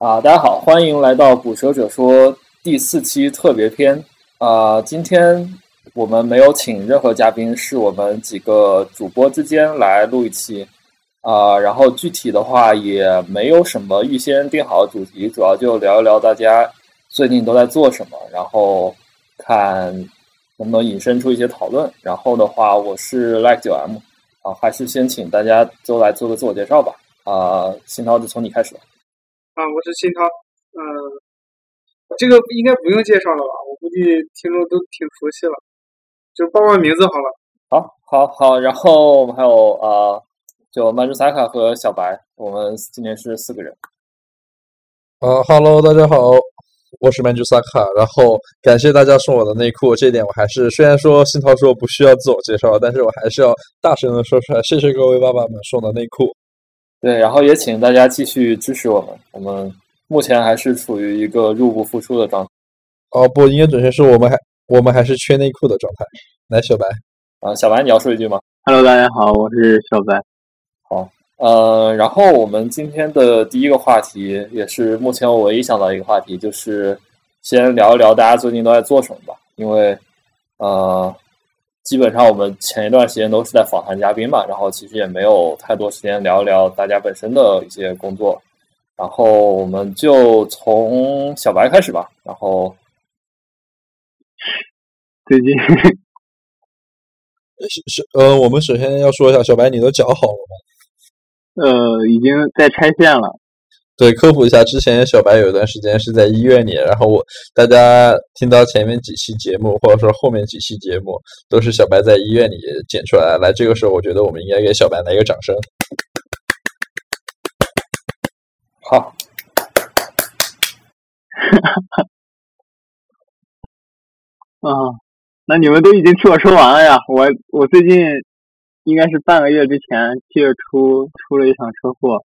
啊，大家好，欢迎来到《捕蛇者说》第四期特别篇。啊，今天我们没有请任何嘉宾，是我们几个主播之间来录一期。啊，然后具体的话也没有什么预先定好的主题，主要就聊一聊大家最近都在做什么，然后看能不能引申出一些讨论。然后的话，我是 Like 九 M，啊，还是先请大家都来做个自我介绍吧。啊，新涛就从你开始吧。啊，我是新涛，嗯，这个应该不用介绍了吧？我估计听众都挺熟悉了，就报报名字好了。好，好，好，然后我们还有啊。就曼珠萨卡和小白，我们今年是四个人。啊哈喽，大家好，我是曼珠萨卡。然后感谢大家送我的内裤，这点我还是虽然说新涛说不需要自我介绍，但是我还是要大声的说出来，谢谢各位爸爸们送的内裤。对，然后也请大家继续支持我们，我们目前还是处于一个入不敷出的状态。哦，不，应该准确是我们还我们还是缺内裤的状态。来，小白，啊，小白，你要说一句吗？Hello，大家好，我是小白。好，呃，然后我们今天的第一个话题，也是目前我唯一想到一个话题，就是先聊一聊大家最近都在做什么吧。因为，呃，基本上我们前一段时间都是在访谈嘉宾嘛，然后其实也没有太多时间聊一聊大家本身的一些工作。然后我们就从小白开始吧。然后，最近是是呃，我们首先要说一下，小白，你的脚好了吗？呃，已经在拆线了。对，科普一下，之前小白有一段时间是在医院里，然后我大家听到前面几期节目，或者说后面几期节目，都是小白在医院里剪出来。来，这个时候我觉得我们应该给小白来一个掌声。好。啊，那你们都已经替我说完了呀？我我最近。应该是半个月之前七月初出了一场车祸，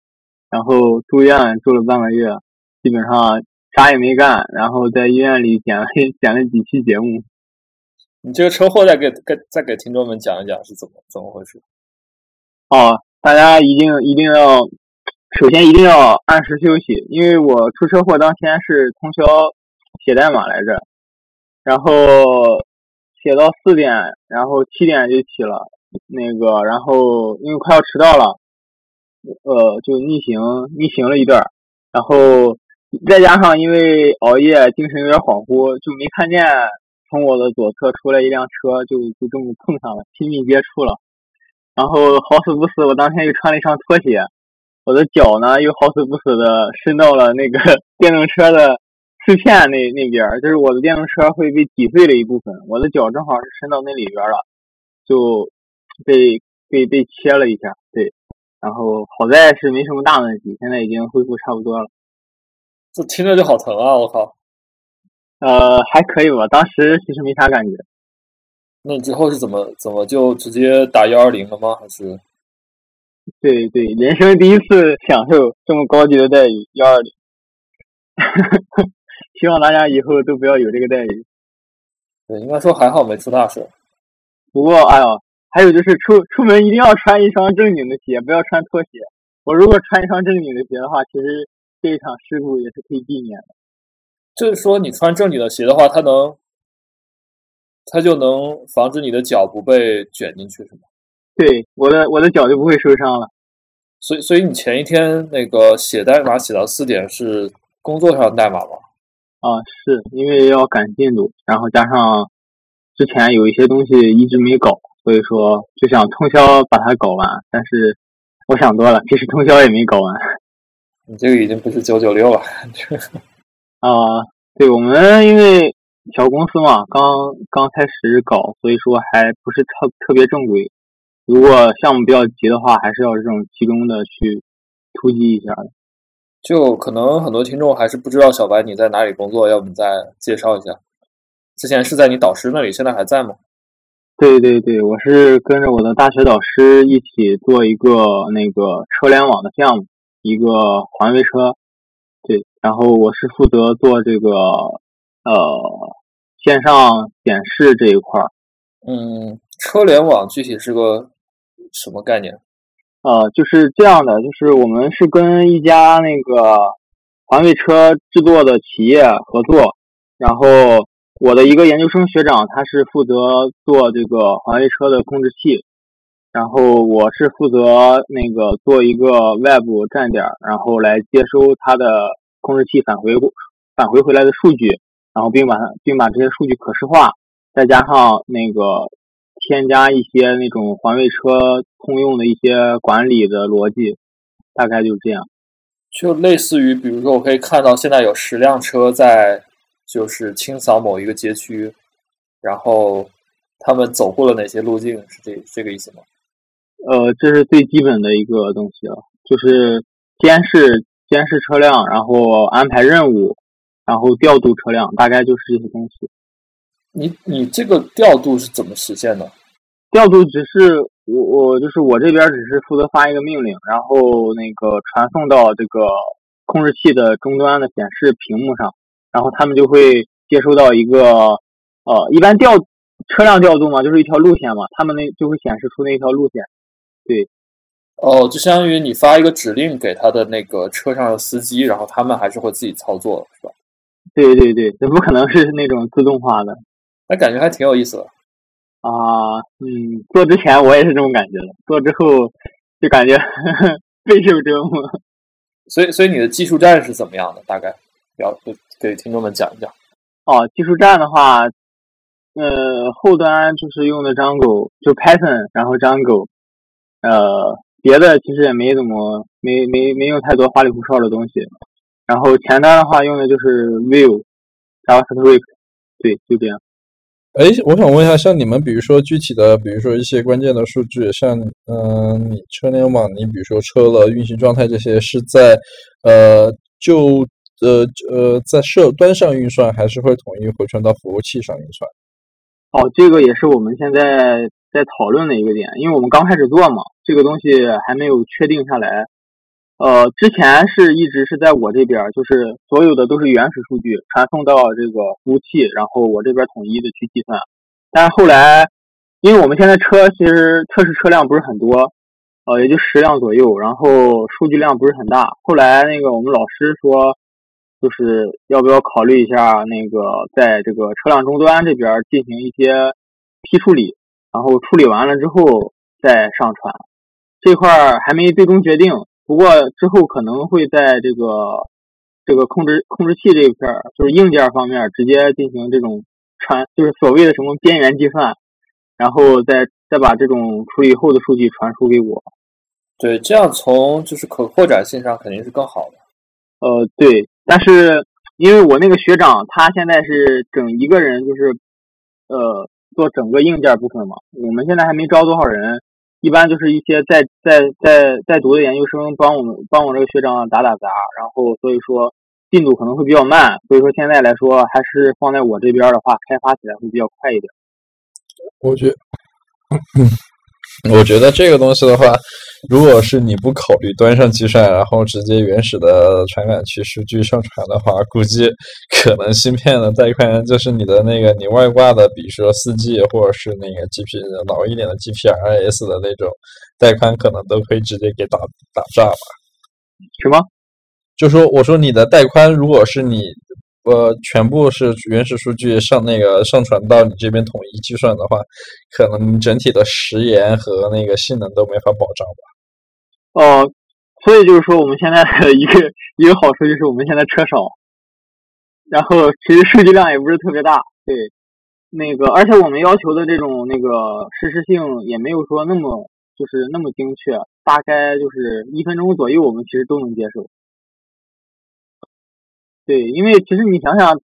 然后住院住了半个月，基本上啥也没干，然后在医院里剪了剪了几期节目。你这个车祸再给给再给听众们讲一讲是怎么怎么回事？哦，大家一定一定要首先一定要按时休息，因为我出车祸当天是通宵写代码来着，然后写到四点，然后七点就起了。那个，然后因为快要迟到了，呃，就逆行逆行了一段，然后再加上因为熬夜，精神有点恍惚，就没看见从我的左侧出来一辆车，就就这么碰上了，亲密接触了。然后好死不死，我当天又穿了一双拖鞋，我的脚呢又好死不死的伸到了那个 电动车的碎片那那边，就是我的电动车会被挤碎了一部分，我的脚正好是伸到那里边了，就。被被被切了一下，对，然后好在是没什么大问题，现在已经恢复差不多了。这听着就好疼啊！我靠。呃，还可以吧，当时其实没啥感觉。那你之后是怎么怎么就直接打幺二零了吗？还是？对对，人生第一次享受这么高级的待遇，幺二零。希望大家以后都不要有这个待遇。对，应该说还好没出大事。不过，哎呀。还有就是出出门一定要穿一双正经的鞋，不要穿拖鞋。我如果穿一双正经的鞋的话，其实这一场事故也是可以避免的。就是说，你穿正经的鞋的话，它能，它就能防止你的脚不被卷进去，是吗？对，我的我的脚就不会受伤了。所以，所以你前一天那个写代码写到四点是工作上的代码吗？啊，是因为要赶进度，然后加上之前有一些东西一直没搞。所以说就想通宵把它搞完，但是我想多了，其实通宵也没搞完。你这个已经不是九九六了。啊，对我们因为小公司嘛，刚刚开始搞，所以说还不是特特别正规。如果项目比较急的话，还是要这种集中的去突击一下的。就可能很多听众还是不知道小白你在哪里工作，要不你再介绍一下？之前是在你导师那里，现在还在吗？对对对，我是跟着我的大学导师一起做一个那个车联网的项目，一个环卫车。对，然后我是负责做这个呃线上显示这一块儿。嗯，车联网具体是个什么概念？呃，就是这样的，就是我们是跟一家那个环卫车制作的企业合作，然后我的一个研究生学长他是负责做这个环卫车的控制器，然后我是负责那个做一个外部站点，然后来接收它的控制器返回返回回来的数据，然后并把它并把这些数据可视化，再加上那个添加一些那种环卫车通用的一些管理的逻辑，大概就是这样。就类似于，比如说，我可以看到现在有十辆车在就是清扫某一个街区，然后他们走过了哪些路径，是这这个意思吗？呃，这是最基本的一个东西了，就是监视监视车辆，然后安排任务，然后调度车辆，大概就是这些东西。你你这个调度是怎么实现的？调度只是我我就是我这边只是负责发一个命令，然后那个传送到这个控制器的终端的显示屏幕上，然后他们就会接收到一个呃，一般调车辆调度嘛，就是一条路线嘛，他们那就会显示出那条路线。对，哦，就相当于你发一个指令给他的那个车上的司机，然后他们还是会自己操作，是吧？对对对，这不可能是那种自动化的。那感觉还挺有意思的。啊，嗯，做之前我也是这种感觉的，做之后就感觉 备受折磨。所以，所以你的技术栈是怎么样的？大概要给听众们讲一讲。哦，技术栈的话，呃，后端就是用的 Django，就 Python，然后 Django，呃，别的其实也没怎么，没没没用太多花里胡哨的东西。然后前端的话用的就是 Vue、JavaScript，对，就这样。哎，我想问一下，像你们，比如说具体的，比如说一些关键的数据，像嗯，你车联网，你比如说车的运行状态这些，是在呃就呃呃在设端上运算，还是会统一回传到服务器上运算？哦，这个也是我们现在在讨论的一个点，因为我们刚开始做嘛，这个东西还没有确定下来。呃，之前是一直是在我这边，就是所有的都是原始数据传送到这个服务器，然后我这边统一的去计算。但是后来，因为我们现在车其实测试车辆不是很多，呃，也就十辆左右，然后数据量不是很大。后来那个我们老师说，就是要不要考虑一下那个在这个车辆终端这边进行一些批处理，然后处理完了之后再上传。这块儿还没最终决定。不过之后可能会在这个这个控制控制器这一块儿，就是硬件方面直接进行这种传，就是所谓的什么边缘计算，然后再再把这种处理后的数据传输给我。对，这样从就是可扩展性上肯定是更好的。呃，对，但是因为我那个学长他现在是整一个人，就是呃做整个硬件部分嘛，我们现在还没招多少人。一般就是一些在在在在读的研究生帮我们帮我这个学长打打杂，然后所以说进度可能会比较慢，所以说现在来说还是放在我这边的话，开发起来会比较快一点。我觉，我觉得这个东西的话。如果是你不考虑端上计算，然后直接原始的传感器数据上传的话，估计可能芯片的带宽就是你的那个你外挂的，比如说四 G 或者是那个 G P 老一点的 GPRS 的那种带宽，可能都可以直接给打打炸吧？什么？就说我说你的带宽，如果是你。呃，全部是原始数据上那个上传到你这边统一计算的话，可能整体的时延和那个性能都没法保障吧。哦，所以就是说我们现在一个一个好处就是我们现在车少，然后其实数据量也不是特别大。对，那个而且我们要求的这种那个实时性也没有说那么就是那么精确，大概就是一分钟左右，我们其实都能接受。对，因为其实你想想，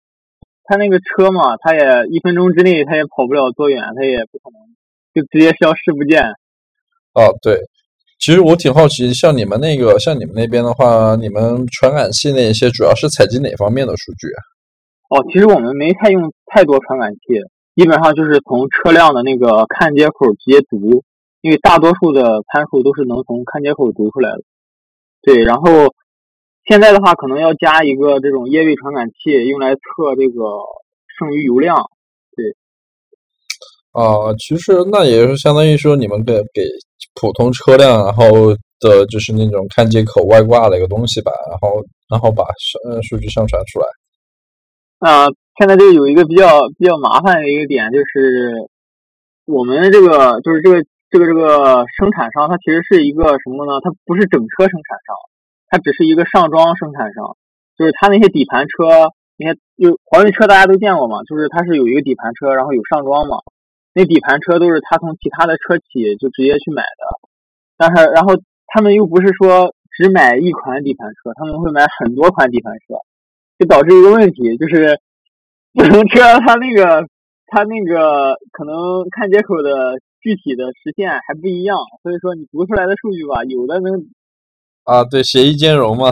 他那个车嘛，他也一分钟之内他也跑不了多远，他也不可能就直接消失不见。哦，对，其实我挺好奇，像你们那个，像你们那边的话，你们传感器那些主要是采集哪方面的数据啊？哦，其实我们没太用太多传感器，基本上就是从车辆的那个看接口直接读，因为大多数的参数都是能从看接口读出来的。对，然后。现在的话，可能要加一个这种液位传感器，用来测这个剩余油量。对。啊，其实那也是相当于说，你们给给普通车辆，然后的就是那种看接口外挂的一个东西吧，然后然后把呃数据上传出来。啊，现在就有一个比较比较麻烦的一个点，就是我们这个就是这个这个这个生产商，它其实是一个什么呢？它不是整车生产商，它只是一个上装生产商。就是它那些底盘车，那些有华为车大家都见过嘛？就是它是有一个底盘车，然后有上装嘛。那底盘车都是他从其他的车企就直接去买的，但是然后他们又不是说只买一款底盘车，他们会买很多款底盘车，就导致一个问题，就是不同车它那个它那个可能看接口的具体的实现还不一样，所以说你读出来的数据吧，有的能啊，对，协议兼容嘛。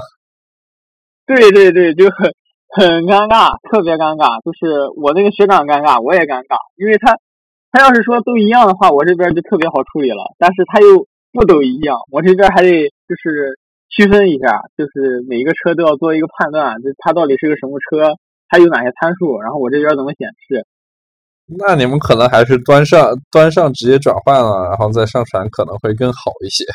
对对对，就很很尴尬，特别尴尬，就是我那个学长尴尬，我也尴尬，因为他。他要是说都一样的话，我这边就特别好处理了。但是他又不都一样，我这边还得就是区分一下，就是每一个车都要做一个判断，就它到底是个什么车，它有哪些参数，然后我这边怎么显示。那你们可能还是端上端上直接转换了，然后再上传可能会更好一些。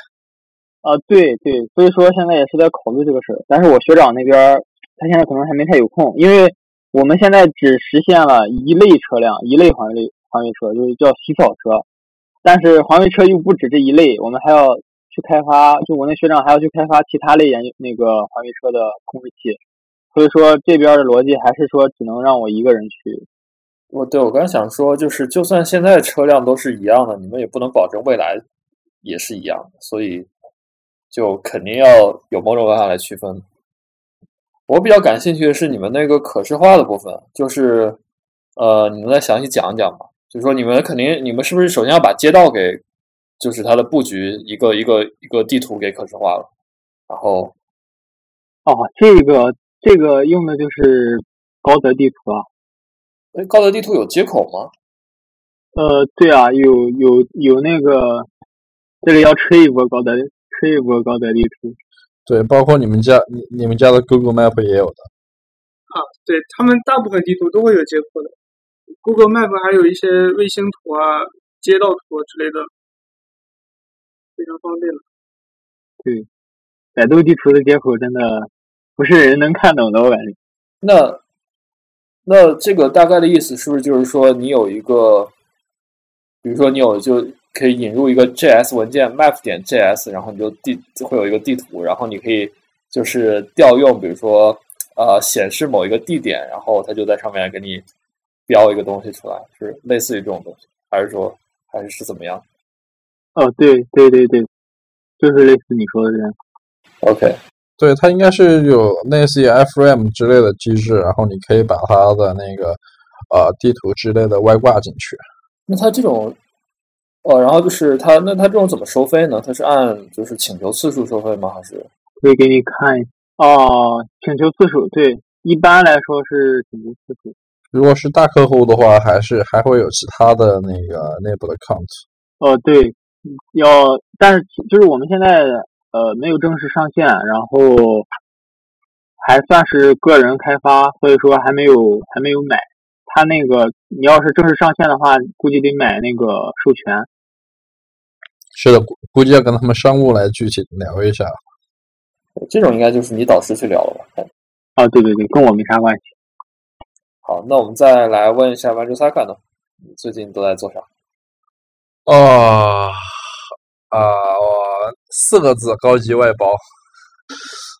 啊，对对，所以说现在也是在考虑这个事儿。但是我学长那边他现在可能还没太有空，因为我们现在只实现了一类车辆，一类环卫。环卫车就是叫洗扫车，但是环卫车又不止这一类，我们还要去开发，就我那学长还要去开发其他类研究那个环卫车的控制器，所以说这边的逻辑还是说只能让我一个人去。我对我刚想说，就是就算现在车辆都是一样的，你们也不能保证未来也是一样的，所以就肯定要有某种办法来区分。我比较感兴趣的是你们那个可视化的部分，就是呃，你能再详细讲一讲吗？就是说，你们肯定，你们是不是首先要把街道给，就是它的布局一个一个一个地图给可视化了？然后，哦，这个这个用的就是高德地图啊。哎，高德地图有接口吗？呃，对啊，有有有那个，这里要吹一波高德，吹一波高德地图。对，包括你们家你你们家的 Google Map 也有的。啊，对他们大部分地图都会有接口的。Google Map 还有一些卫星图啊、街道图之类的，非常方便了。对，百度地图的接口真的不是人能看懂的，我感觉。那那这个大概的意思是不是就是说，你有一个，比如说你有就可以引入一个 JS 文件 map 点 JS，然后你就地会有一个地图，然后你可以就是调用，比如说呃显示某一个地点，然后它就在上面给你。标一个东西出来，是类似于这种东西，还是说还是是怎么样？哦，对对对对，就是类似你说的这样。OK，对，它应该是有类似于 FRAM 之类的机制，然后你可以把它的那个呃地图之类的外挂进去。那它这种，哦，然后就是他，那他这种怎么收费呢？他是按就是请求次数收费吗？还是可以给你看哦，请求次数对，一般来说是请求次数。如果是大客户的话，还是还会有其他的那个内部的 count。哦，对，要，但是就是我们现在呃没有正式上线，然后还算是个人开发，所以说还没有还没有买。他那个你要是正式上线的话，估计得买那个授权。是的，估估计要跟他们商务来具体聊一下。这种应该就是你导师去聊了吧？啊，对对对，跟我没啥关系。好，那我们再来问一下 a n j Saka 呢？你最近都在做啥？啊啊，四个字：高级外包。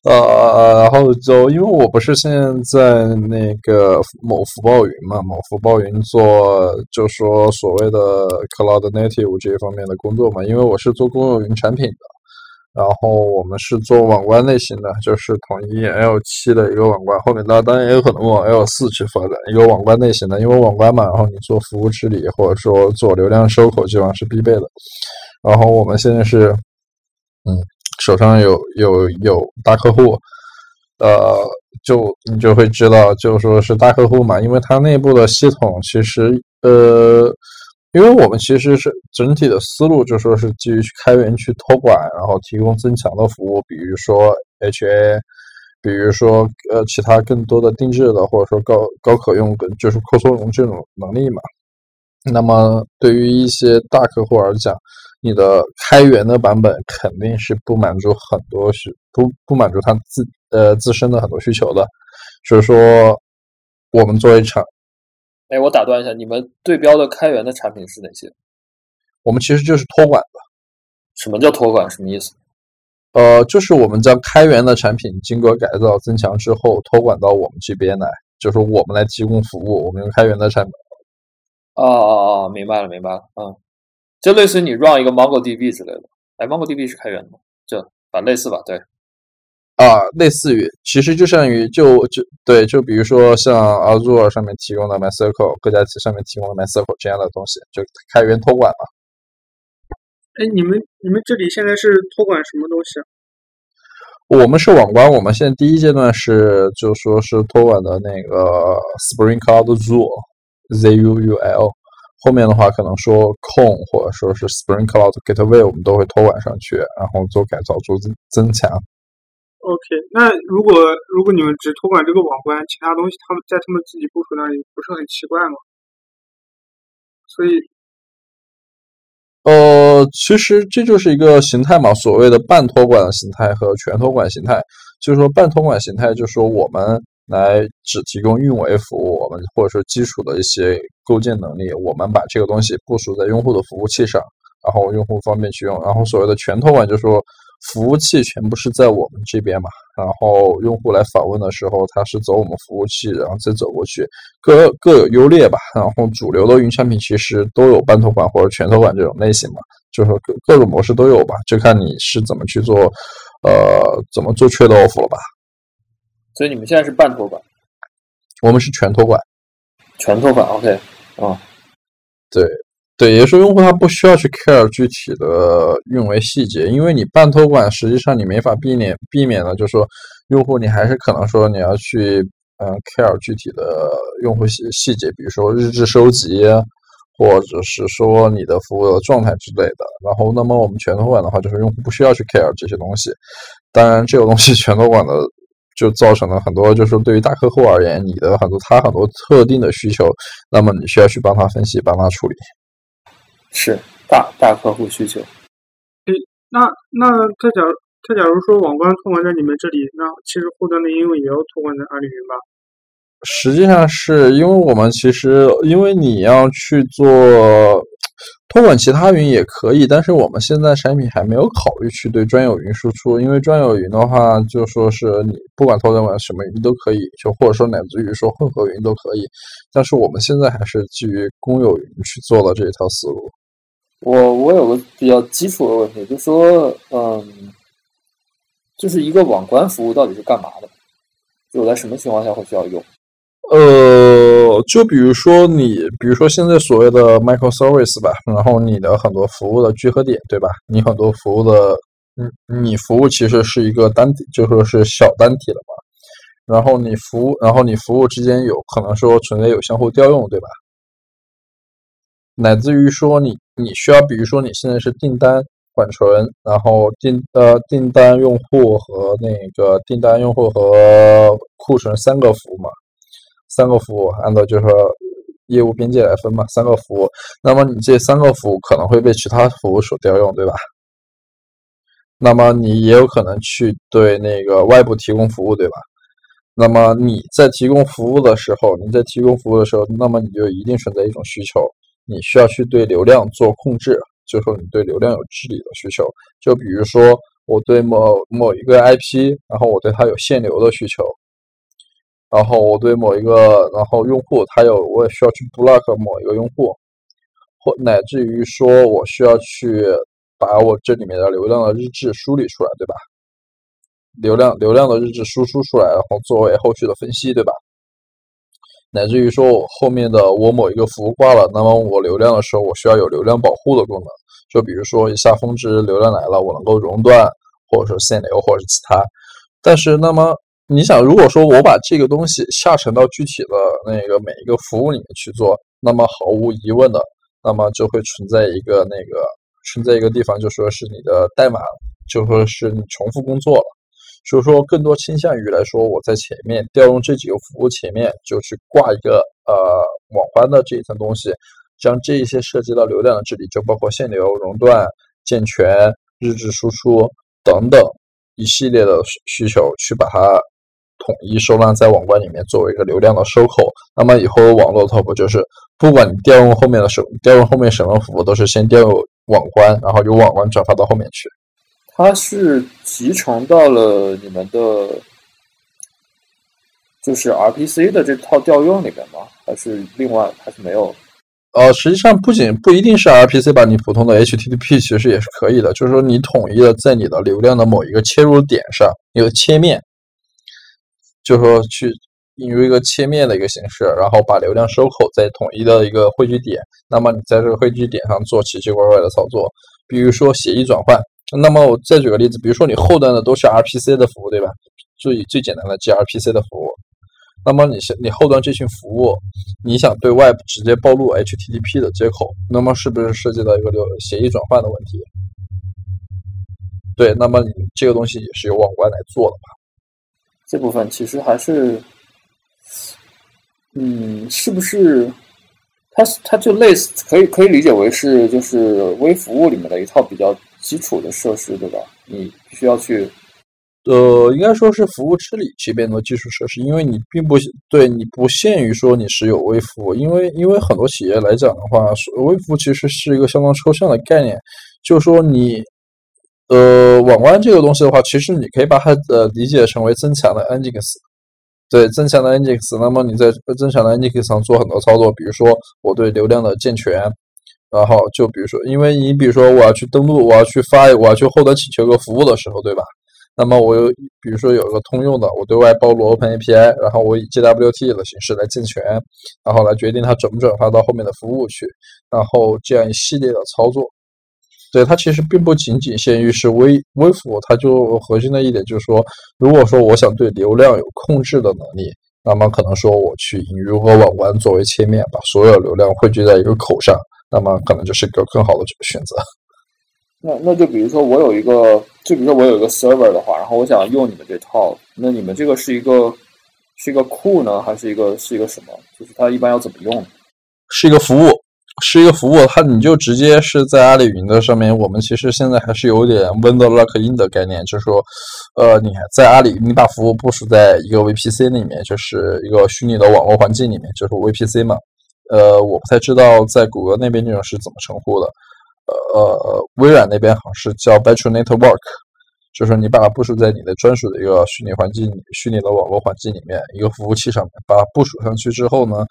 呃，然后就因为我不是现在那个某福报云嘛，某福报云做就说所谓的 Cloud Native 这一方面的工作嘛，因为我是做公有云产品的。然后我们是做网关类型的，就是统一 L 七的一个网关，后面当然也有可能往 L 四去发展一个网关类型的，因为网关嘛，然后你做服务治理或者说做流量收口，基本上是必备的。然后我们现在是，嗯，手上有有有大客户，呃，就你就会知道，就说是大客户嘛，因为它内部的系统其实，呃。因为我们其实是整体的思路，就说是基于开源去托管，然后提供增强的服务，比如说 HA，比如说呃其他更多的定制的，或者说高高可用，就是扩缩容这种能力嘛。那么对于一些大客户而讲，你的开源的版本肯定是不满足很多需不不满足它自呃自身的很多需求的，所以说我们作为厂，哎，我打断一下，你们对标的开源的产品是哪些？我们其实就是托管的。什么叫托管？什么意思？呃，就是我们将开源的产品经过改造增强之后，托管到我们这边来，就是我们来提供服务。我们用开源的产品。哦哦哦，明白了，明白了。嗯，就类似于你 run 一个 MongoDB 之类的。哎，MongoDB 是开源的吗？就反类似吧，对。啊，类似于，其实就像于就就对，就比如说像 Azure 上面提供的 MySQL，各家上面提供的 MySQL 这样的东西，就开源托管了。哎，你们你们这里现在是托管什么东西？我们是网关，我们现在第一阶段是就说是托管的那个 Spring Cloud Zul，Z U U L，后面的话可能说控或者说是 Spring Cloud Gateway，我们都会托管上去，然后做改造做增增强。OK，那如果如果你们只托管这个网关，其他东西他们在他们自己部署那里不是很奇怪吗？所以。呃，其实这就是一个形态嘛，所谓的半托管的形态和全托管形态。就是说，半托管形态就是说我们来只提供运维服务，我们或者说基础的一些构建能力，我们把这个东西部署在用户的服务器上，然后用户方便去用。然后所谓的全托管就是说。服务器全部是在我们这边嘛，然后用户来访问的时候，他是走我们服务器，然后再走过去，各各有优劣吧。然后主流的云产品其实都有半托管或者全托管这种类型嘛，就是各各种模式都有吧，就看你是怎么去做，呃，怎么做 trade off 了吧。所以你们现在是半托管，我们是全托管，全托管 OK 啊，对。对，也就是说，用户他不需要去 care 具体的运维细节，因为你半托管，实际上你没法避免避免的，就是说，用户你还是可能说你要去嗯 care 具体的用户细细节，比如说日志收集，或者是说你的服务的状态之类的。然后，那么我们全托管的话，就是用户不需要去 care 这些东西。当然，这个东西全托管的就造成了很多，就是对于大客户而言，你的很多他很多特定的需求，那么你需要去帮他分析，帮他处理。是大大客户需求。诶，那那他假如他假如说网关托管在你们这里，那其实后端的应用也要托管在阿里云吧？实际上是因为我们其实因为你要去做托管其他云也可以，但是我们现在产品还没有考虑去对专有云输出，因为专有云的话就说是你不管托管什么云都可以，就或者说乃至于说混合云都可以，但是我们现在还是基于公有云去做的这一套思路。我我有个比较基础的问题，就说，嗯，就是一个网关服务到底是干嘛的？就我在什么情况下会需要用？呃，就比如说你，比如说现在所谓的 microservice 吧，然后你的很多服务的聚合点，对吧？你很多服务的，嗯，你服务其实是一个单体，就说是小单体的嘛。然后你服务，然后你服务之间有可能说存在有相互调用，对吧？乃至于说你你需要，比如说你现在是订单缓存，然后订呃订单用户和那个订单用户和库存三个服务嘛，三个服务按照就是说业务边界来分嘛，三个服务，那么你这三个服务可能会被其他服务所调用，对吧？那么你也有可能去对那个外部提供服务，对吧？那么你在提供服务的时候，你在提供服务的时候，那么你就一定存在一种需求。你需要去对流量做控制，就说你对流量有治理的需求。就比如说，我对某某一个 IP，然后我对它有限流的需求，然后我对某一个然后用户，他有我也需要去 block 某一个用户，或乃至于说我需要去把我这里面的流量的日志梳理出来，对吧？流量流量的日志输出出来，然后作为后续的分析，对吧？乃至于说，我后面的我某一个服务挂了，那么我流量的时候，我需要有流量保护的功能。就比如说一下峰值流量来了，我能够熔断，或者说限流，或者是其他。但是，那么你想，如果说我把这个东西下沉到具体的那个每一个服务里面去做，那么毫无疑问的，那么就会存在一个那个存在一个地方，就说是你的代码，就说是你重复工作了。所以说，更多倾向于来说，我在前面调用这几个服务前面就去挂一个呃网关的这一层东西，将这一些涉及到流量的治理，就包括限流、熔断、健全、日志输出等等一系列的需求，去把它统一收纳在网关里面，作为一个流量的收口。那么以后网络 top 就是，不管你调用后面的什调用后面什么服务，都是先调用网关，然后由网关转发到后面去。它是集成到了你们的，就是 RPC 的这套调用里面吗？还是另外还是没有？呃，实际上不仅不一定是 RPC 吧，你普通的 HTTP 其实也是可以的。就是说，你统一的在你的流量的某一个切入点上一个切面，就是说去引入一个切面的一个形式，然后把流量收口在统一的一个汇聚点。那么你在这个汇聚点上做奇奇怪怪的操作，比如说协议转换。那么我再举个例子，比如说你后端的都是 RPC 的服务，对吧？最最简单的 gRPC 的服务。那么你你后端这群服务，你想对外直接暴露 HTTP 的接口，那么是不是涉及到一个流协议转换的问题？对，那么你这个东西也是由网关来做的嘛？这部分其实还是，嗯，是不是？它它就类似，可以可以理解为是就是微服务里面的一套比较基础的设施，对吧？你需要去。呃，应该说是服务治理这边的基础设施，因为你并不对你不限于说你是有微服务，因为因为很多企业来讲的话，微服务其实是一个相当抽象的概念，就是说你呃网关这个东西的话，其实你可以把它呃理解成为增强的 Nginx，对增强的 Nginx，那么你在增强的 Nginx 上做很多操作，比如说我对流量的健全，然后就比如说，因为你比如说我要去登录，我要去发，我要去后端请求个服务的时候，对吧？那么我有，比如说有一个通用的，我对外暴露 Open API，然后我以 JWT 的形式来健全，然后来决定它转不转发到后面的服务去，然后这样一系列的操作。对它其实并不仅仅限于是微微服务，它就核心的一点就是说，如果说我想对流量有控制的能力，那么可能说我去引入个网关作为切面，把所有流量汇聚在一个口上，那么可能就是一个更好的选择。那那就比如说我有一个，就比如说我有一个 server 的话，然后我想用你们这套，那你们这个是一个是一个库呢，还是一个是一个什么？就是它一般要怎么用？是一个服务，是一个服务，它你就直接是在阿里云的上面。我们其实现在还是有点 window lock in 的概念，就是说，呃，你在阿里，你把服务部署在一个 VPC 里面，就是一个虚拟的网络环境里面，就是 VPC 嘛。呃，我不太知道在谷歌那边这种是怎么称呼的。呃，微软那边好像是叫 Batch Network，就是你把它部署在你的专属的一个虚拟环境、虚拟的网络环境里面，一个服务器上面，把它部署上去之后呢，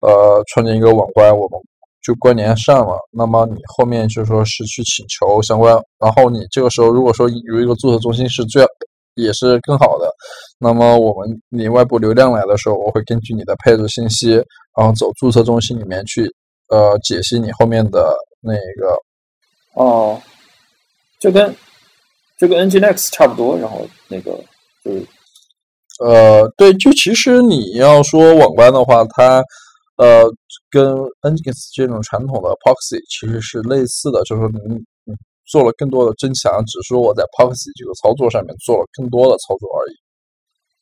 呃，创建一个网关，我们就关联上了。那么你后面就说是去请求相关，然后你这个时候如果说有一个注册中心是最也是更好的，那么我们你外部流量来的时候，我会根据你的配置信息，然后走注册中心里面去呃解析你后面的那个。哦，就跟就跟 Nginx 差不多，然后那个就是，呃，对，就其实你要说网关的话，它呃跟 Nginx 这种传统的 Proxy 其实是类似的，就是说你你做了更多的增强，只是说我在 Proxy 这个操作上面做了更多的操作而已。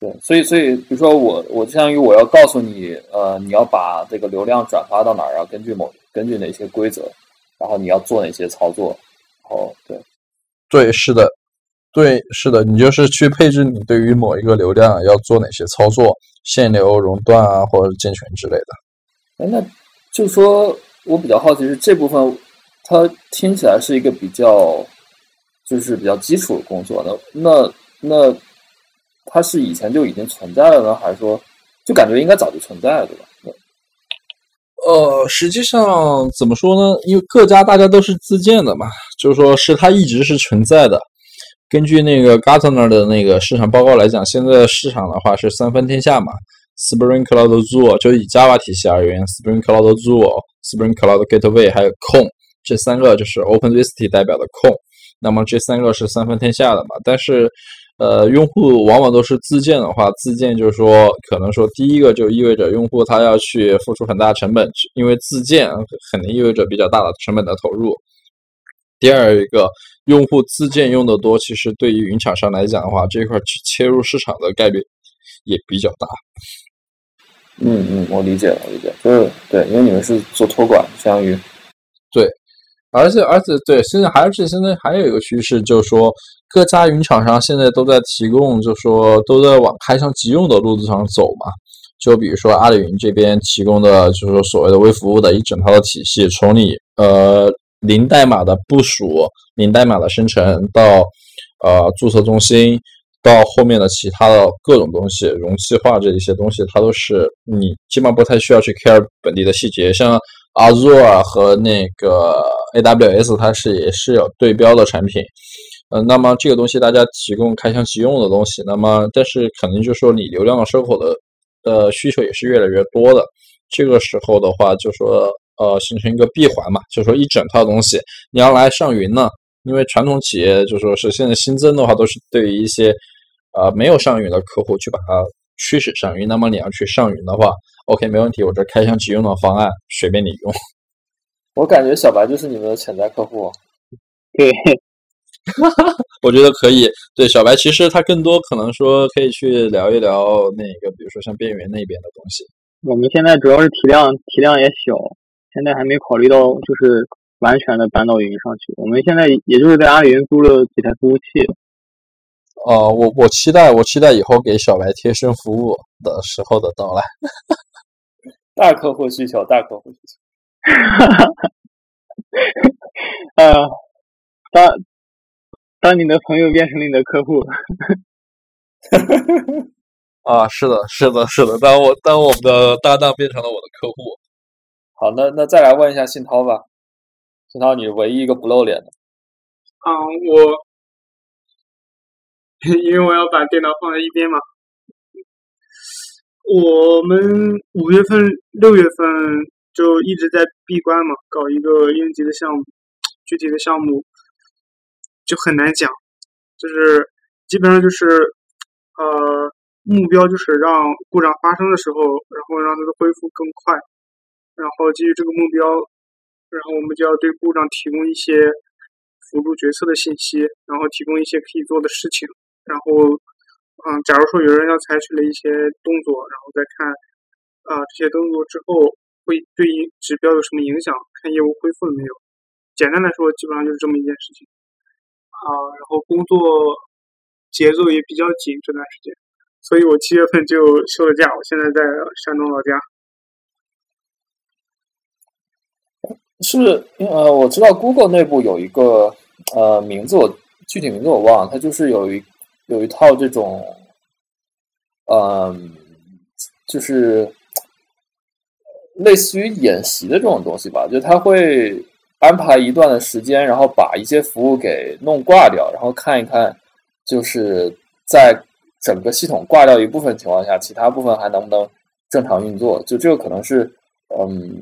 对，所以所以比如说我我相当于我要告诉你，呃，你要把这个流量转发到哪儿，要根据某根据哪些规则。然后你要做哪些操作？哦，对，对，是的，对，是的，你就是去配置你对于某一个流量要做哪些操作，限流、熔断啊，或者健全之类的。哎，那就说我比较好奇是这部分，它听起来是一个比较，就是比较基础的工作。那那那，它是以前就已经存在了呢，还是说就感觉应该早就存在了，对吧？呃，实际上怎么说呢？因为各家大家都是自建的嘛，就是说是它一直是存在的。根据那个 Gartner 的那个市场报告来讲，现在市场的话是三分天下嘛，Spring Cloud Zoo 就以 Java 体系而言，Spring Cloud Zoo、Spring Cloud Gateway 还有 c o n 这三个就是 OpenResty 代表的 c o n 那么这三个是三分天下的嘛，但是。呃，用户往往都是自建的话，自建就是说，可能说第一个就意味着用户他要去付出很大成本，因为自建肯定意味着比较大的成本的投入。第二一个，用户自建用的多，其实对于云厂商来讲的话，这块去切入市场的概率也比较大。嗯嗯，我理解了，理解，就是对，因为你们是做托管，相当于对。而且而且对，现在还是现在还有一个趋势，就是说各家云厂商现在都在提供，就是说都在往开箱即用的路子上走嘛。就比如说阿里云这边提供的，就是说所谓的微服务的一整套的体系，从你呃零代码的部署、零代码的生成到呃注册中心，到后面的其他的各种东西，容器化这一些东西，它都是你基本上不太需要去 care 本地的细节。像 Azure 和那个 AWS，它是也是有对标的产品。呃，那么这个东西大家提供开箱即用的东西，那么但是肯定就是说你流量的收口的。呃，需求也是越来越多的。这个时候的话，就说呃，形成一个闭环嘛，就说一整套东西你要来上云呢，因为传统企业就说是现在新增的话，都是对于一些呃没有上云的客户去把它驱使上云。那么你要去上云的话，OK，没问题，我这开箱即用的方案随便你用。我感觉小白就是你们的潜在客户。对。我觉得可以，对小白，其实他更多可能说可以去聊一聊那个，比如说像边缘那边的东西。我们现在主要是体量体量也小，现在还没考虑到就是完全的搬到云上去。我们现在也就是在阿里云租了几台服务器。哦，我我期待我期待以后给小白贴身服务的时候的到来。大客户需求，大客户需求。哈哈哈。呃，当。当你的朋友变成了你的客户，啊，是的，是的，是的。当我当我们的搭档变成了我的客户，好，那那再来问一下信涛吧。信涛，你是唯一一个不露脸的。啊，我 因为我要把电脑放在一边嘛。我们五月份、六月份就一直在闭关嘛，搞一个应急的项目，具体的项目。就很难讲，就是基本上就是，呃，目标就是让故障发生的时候，然后让它的恢复更快，然后基于这个目标，然后我们就要对故障提供一些辅助决策的信息，然后提供一些可以做的事情，然后，嗯，假如说有人要采取了一些动作，然后再看，啊，这些动作之后会对于指标有什么影响，看业务恢复了没有。简单来说，基本上就是这么一件事情。啊，然后工作节奏也比较紧这段时间，所以我七月份就休了假。我现在在山东老家。是呃，我知道 Google 内部有一个呃名字，我具体名字我忘了，它就是有一有一套这种，嗯，就是类似于演习的这种东西吧，就他会。安排一段的时间，然后把一些服务给弄挂掉，然后看一看，就是在整个系统挂掉一部分情况下，其他部分还能不能正常运作？就这个可能是，嗯，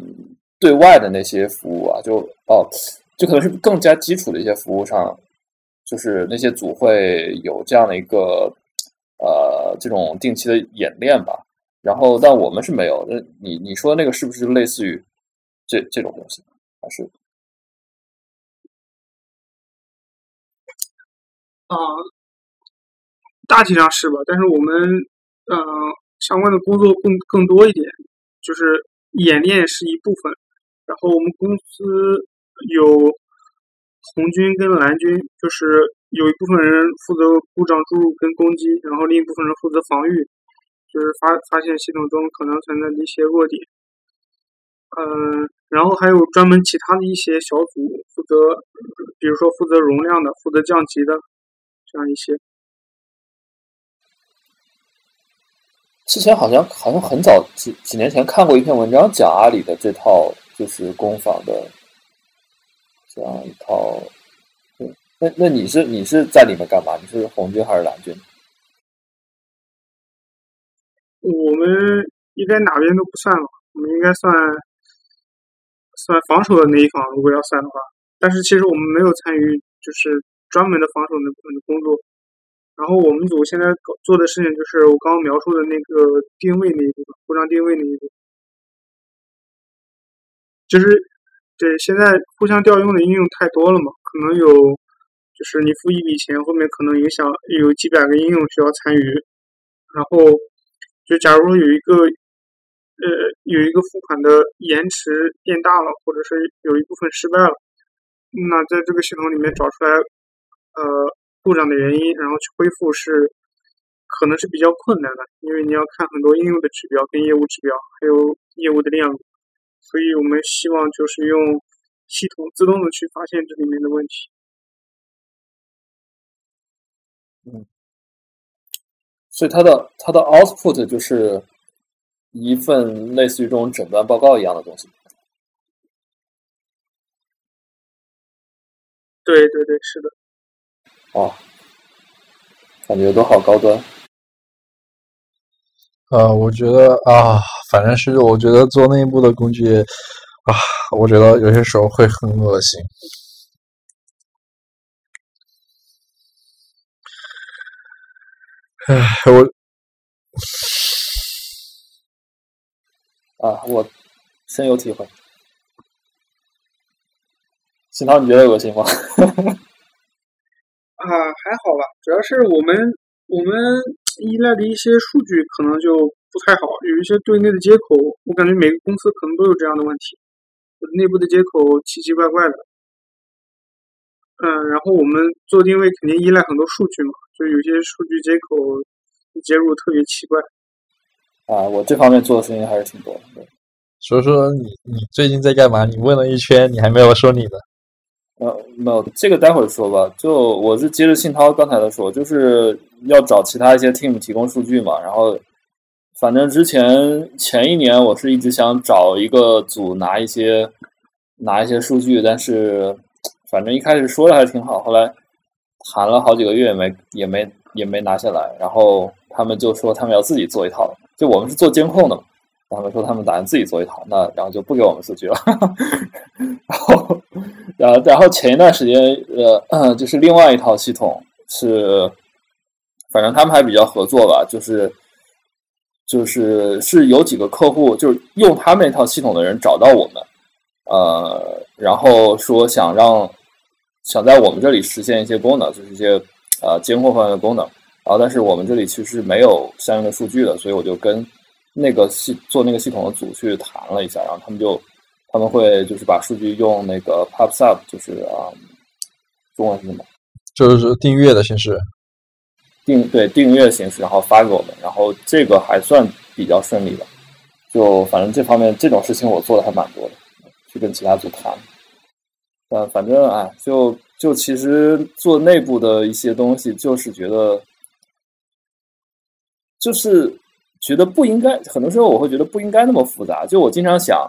对外的那些服务啊，就哦，就可能是更加基础的一些服务上，就是那些组会有这样的一个呃这种定期的演练吧。然后，但我们是没有。那你你说那个是不是类似于这这种东西，还是？啊，大体上是吧？但是我们嗯，相关的工作更更多一点，就是演练是一部分。然后我们公司有红军跟蓝军，就是有一部分人负责故障注入跟攻击，然后另一部分人负责防御，就是发发现系统中可能存在的一些弱点。嗯，然后还有专门其他的一些小组负责，比如说负责容量的，负责降级的。这样一些，之前好像好像很早几几年前看过一篇文章，讲阿里的这套就是攻防的这样一套。那那你是你是在里面干嘛？你是红军还是蓝军？我们应该哪边都不算吧？我们应该算算防守的那一方，如果要算的话。但是其实我们没有参与，就是。专门的防守那部分的工作，然后我们组现在搞做的事情就是我刚刚描述的那个定位那一部分，故障定位那一部分，就是对现在互相调用的应用太多了嘛，可能有就是你付一笔钱，后面可能影响有几百个应用需要参与，然后就假如说有一个呃有一个付款的延迟变大了，或者是有一部分失败了。那在这个系统里面找出来呃故障的原因，然后去恢复是可能是比较困难的，因为你要看很多应用的指标跟业务指标，还有业务的量，所以我们希望就是用系统自动的去发现这里面的问题。嗯，所以它的它的 output 就是一份类似于这种诊断报告一样的东西。对对对，是的。哦，感觉都好高端。呃，我觉得啊，反正是我觉得做内部的工具啊，我觉得有些时候会很恶心。唉，我啊，我深有体会。新涛，你觉得恶心吗？啊，还好吧，主要是我们我们依赖的一些数据可能就不太好，有一些对内的接口，我感觉每个公司可能都有这样的问题，内部的接口奇奇怪怪的。嗯，然后我们做定位肯定依赖很多数据嘛，就有些数据接口接入特别奇怪。啊，我这方面做的事情还是挺多的。所以说，你你最近在干嘛？你问了一圈，你还没有说你的。呃，没有，这个待会儿说吧。就我是接着信涛刚才的说，就是要找其他一些 team 提供数据嘛。然后，反正之前前一年我是一直想找一个组拿一些拿一些数据，但是反正一开始说的还挺好，后来谈了好几个月也没也没也没拿下来。然后他们就说他们要自己做一套，就我们是做监控的。他们说他们打算自己做一套，那然后就不给我们数据了。然后，然后，然后前一段时间，呃，就是另外一套系统是，反正他们还比较合作吧，就是就是是有几个客户，就是用他们那套系统的人找到我们，呃，然后说想让想在我们这里实现一些功能，就是一些呃监控方面的功能。然后，但是我们这里其实没有相应的数据的，所以我就跟。那个系做那个系统的组去谈了一下，然后他们就他们会就是把数据用那个 PubSub，就是啊，中文是什么？就是订阅的形式。订对订阅形式，然后发给我们，然后这个还算比较顺利的。就反正这方面这种事情我做的还蛮多的，去跟其他组谈。呃，反正哎，就就其实做内部的一些东西，就是觉得就是。觉得不应该，很多时候我会觉得不应该那么复杂。就我经常想，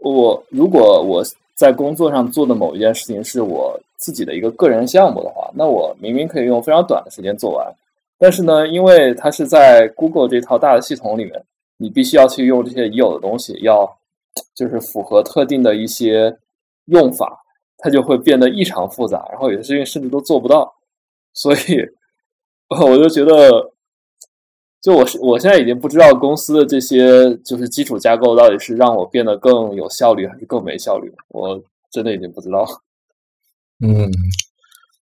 我如果我在工作上做的某一件事情是我自己的一个个人项目的话，那我明明可以用非常短的时间做完。但是呢，因为它是在 Google 这套大的系统里面，你必须要去用这些已有的东西，要就是符合特定的一些用法，它就会变得异常复杂。然后有些事情甚至都做不到，所以 我就觉得。就我是，我现在已经不知道公司的这些就是基础架构到底是让我变得更有效率，还是更没效率。我真的已经不知道。嗯，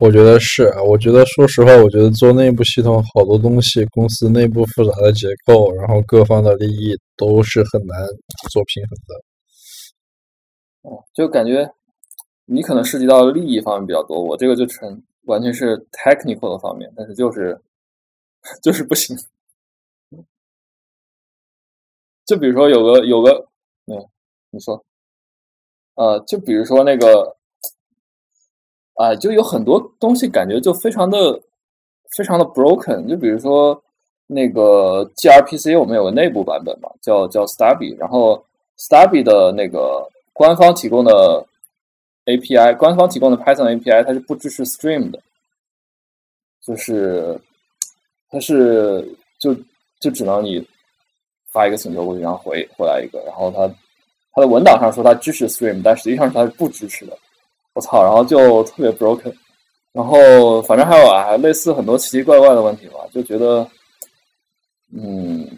我觉得是。我觉得，说实话，我觉得做内部系统好多东西，公司内部复杂的结构，然后各方的利益都是很难做平衡的。哦，就感觉你可能涉及到利益方面比较多，我这个就纯完全是 technical 的方面，但是就是 就是不行。就比如说有个有个，嗯，你说，呃，就比如说那个，啊，就有很多东西感觉就非常的非常的 broken。就比如说那个 gRPC，我们有个内部版本嘛，叫叫 Stubby，然后 Stubby 的那个官方提供的 API，官方提供的 Python API，它是不支持 Stream 的，就是它是就就只能你。发一个请求过去，然后回回来一个，然后他他的文档上说他支持 Stream，但实际上他是不支持的。我操，然后就特别 broken。然后反正还有啊，类似很多奇奇怪怪的问题吧，就觉得，嗯，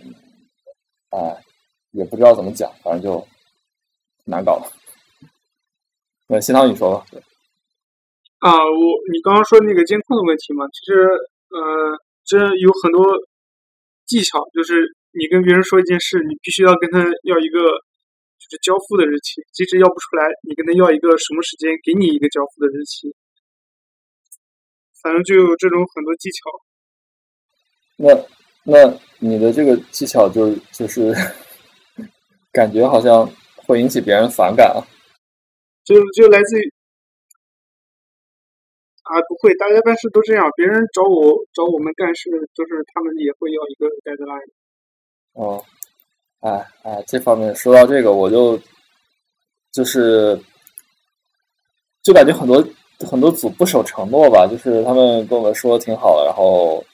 哎，也不知道怎么讲，反正就难搞。那新涛你说吧。啊，我你刚刚说那个监控的问题嘛，其实呃，这有很多技巧，就是。你跟别人说一件事，你必须要跟他要一个就就是交付的日期，即使要不出来，你跟他要一个什么时间，给你一个交付的日期。反正就有这种很多技巧。那那你的这个技巧就就是 感觉好像会引起别人反感啊。就就来自于啊，不会，大家办事都这样。别人找我找我们干事，就是他们也会要一个 deadline。哦，哎哎，这方面说到这个，我就就是就感觉很多很多组不守承诺吧，就是他们跟我们说挺好的，然后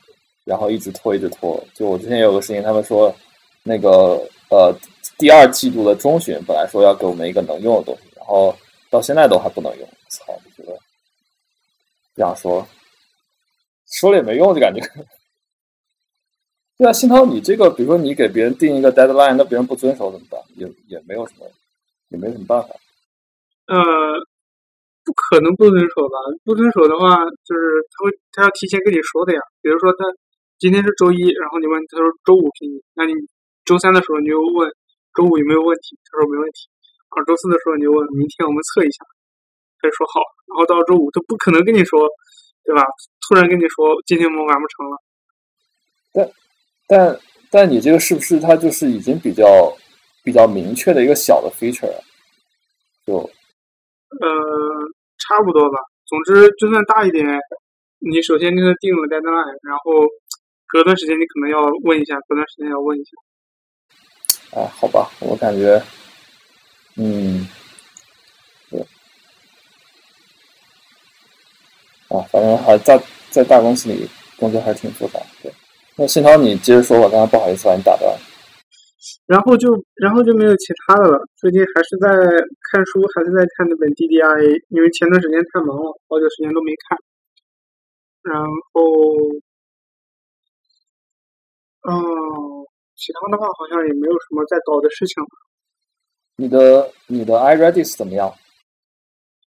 然后一直拖一直拖。就我之前有个事情，他们说那个呃第二季度的中旬本来说要给我们一个能用的东西，然后到现在都还不能用，操，就觉得这样说说了也没用，就感觉。对啊，新涛，你这个，比如说你给别人定一个 deadline，那别人不遵守怎么办？也也没有什么，也没什么办法。呃，不可能不遵守吧？不遵守的话，就是他会，他要提前跟你说的呀。比如说他今天是周一，然后你问他说周五给你，那你周三的时候你就问周五有没有问题，他说没问题。然后周四的时候你就问明天我们测一下，他就说好。然后到周五他不可能跟你说，对吧？突然跟你说今天我们完不成了。对。但但你这个是不是它就是已经比较比较明确的一个小的 feature 了？就呃差不多吧。总之，就算大一点，你首先就是定了 deadline，然后隔段时间你可能要问一下，隔段时间要问一下。哎，好吧，我感觉，嗯，对，啊，反正还在在大公司里工作还是挺复杂，对。那新涛，你接着说吧，刚刚不好意思把你打断。然后就，然后就没有其他的了。最近还是在看书，还是在看那本 DDIA，因为前段时间太忙了，好久时间都没看。然后，哦，其他的话好像也没有什么在搞的事情了。你的你的 iRedis 怎么样？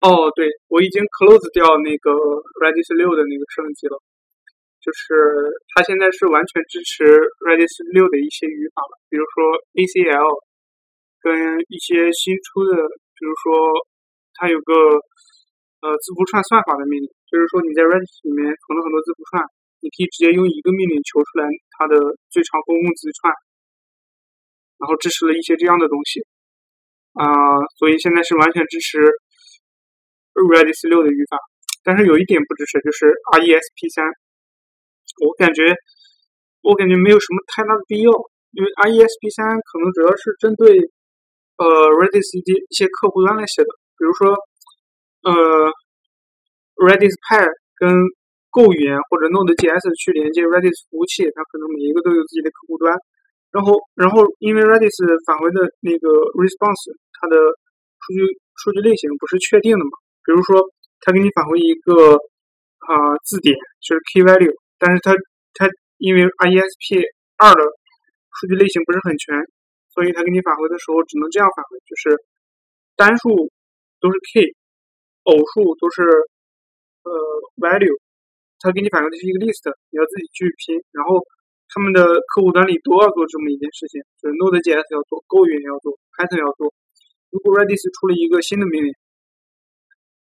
哦，对，我已经 close 掉那个 Redis 六的那个升级了。就是它现在是完全支持 Redis 六的一些语法了，比如说 ACL，跟一些新出的，比如说它有个呃字符串算法的命令，就是说你在 Redis 里面存了很多字符串，你可以直接用一个命令求出来它的最长公共字串，然后支持了一些这样的东西啊，所以现在是完全支持 Redis 六的语法，但是有一点不支持，就是 RESP 三。我感觉，我感觉没有什么太大的必要，因为 RESP 三可能主要是针对呃 Redis 一些客户端来写的，比如说呃 Redis Py 跟 Go 语言或者 Node.js 去连接 Redis 服务器，它可能每一个都有自己的客户端。然后，然后因为 Redis 返回的那个 response，它的数据数据类型不是确定的嘛？比如说，它给你返回一个啊字典，就是 key value。但是它它因为 RESP 二的数据类型不是很全，所以它给你返回的时候只能这样返回，就是单数都是 k，偶数都是呃 value，它给你返回的是一个 list，你要自己去拼。然后他们的客户端里都要做这么一件事情，就是 Node.js 要做，Go 语言要做，Python 要做。如果 Redis 出了一个新的命令。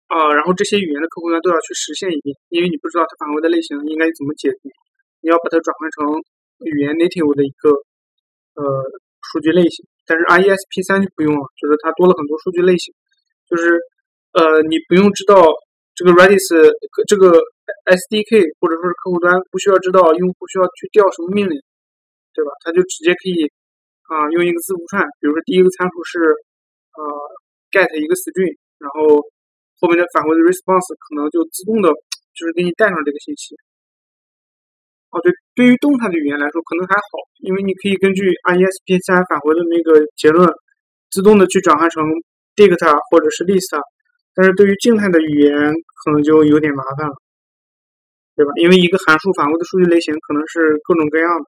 啊，然后这些语言的客户端都要去实现一遍，因为你不知道它返回的类型应该怎么解读，你要把它转换成语言 native 的一个呃数据类型。但是 RESP 三就不用了，就是它多了很多数据类型，就是呃你不用知道这个 Redis 这个 SDK 或者说是客户端不需要知道用户需要去调什么命令，对吧？它就直接可以啊用一个字符串，比如说第一个参数是呃 get 一个 string，然后后面的返回的 response 可能就自动的，就是给你带上这个信息。哦，对，对于动态的语言来说可能还好，因为你可以根据 RESP 三返回的那个结论，自动的去转换成 dict 或者是 list。但是对于静态的语言可能就有点麻烦了，对吧？因为一个函数返回的数据类型可能是各种各样的。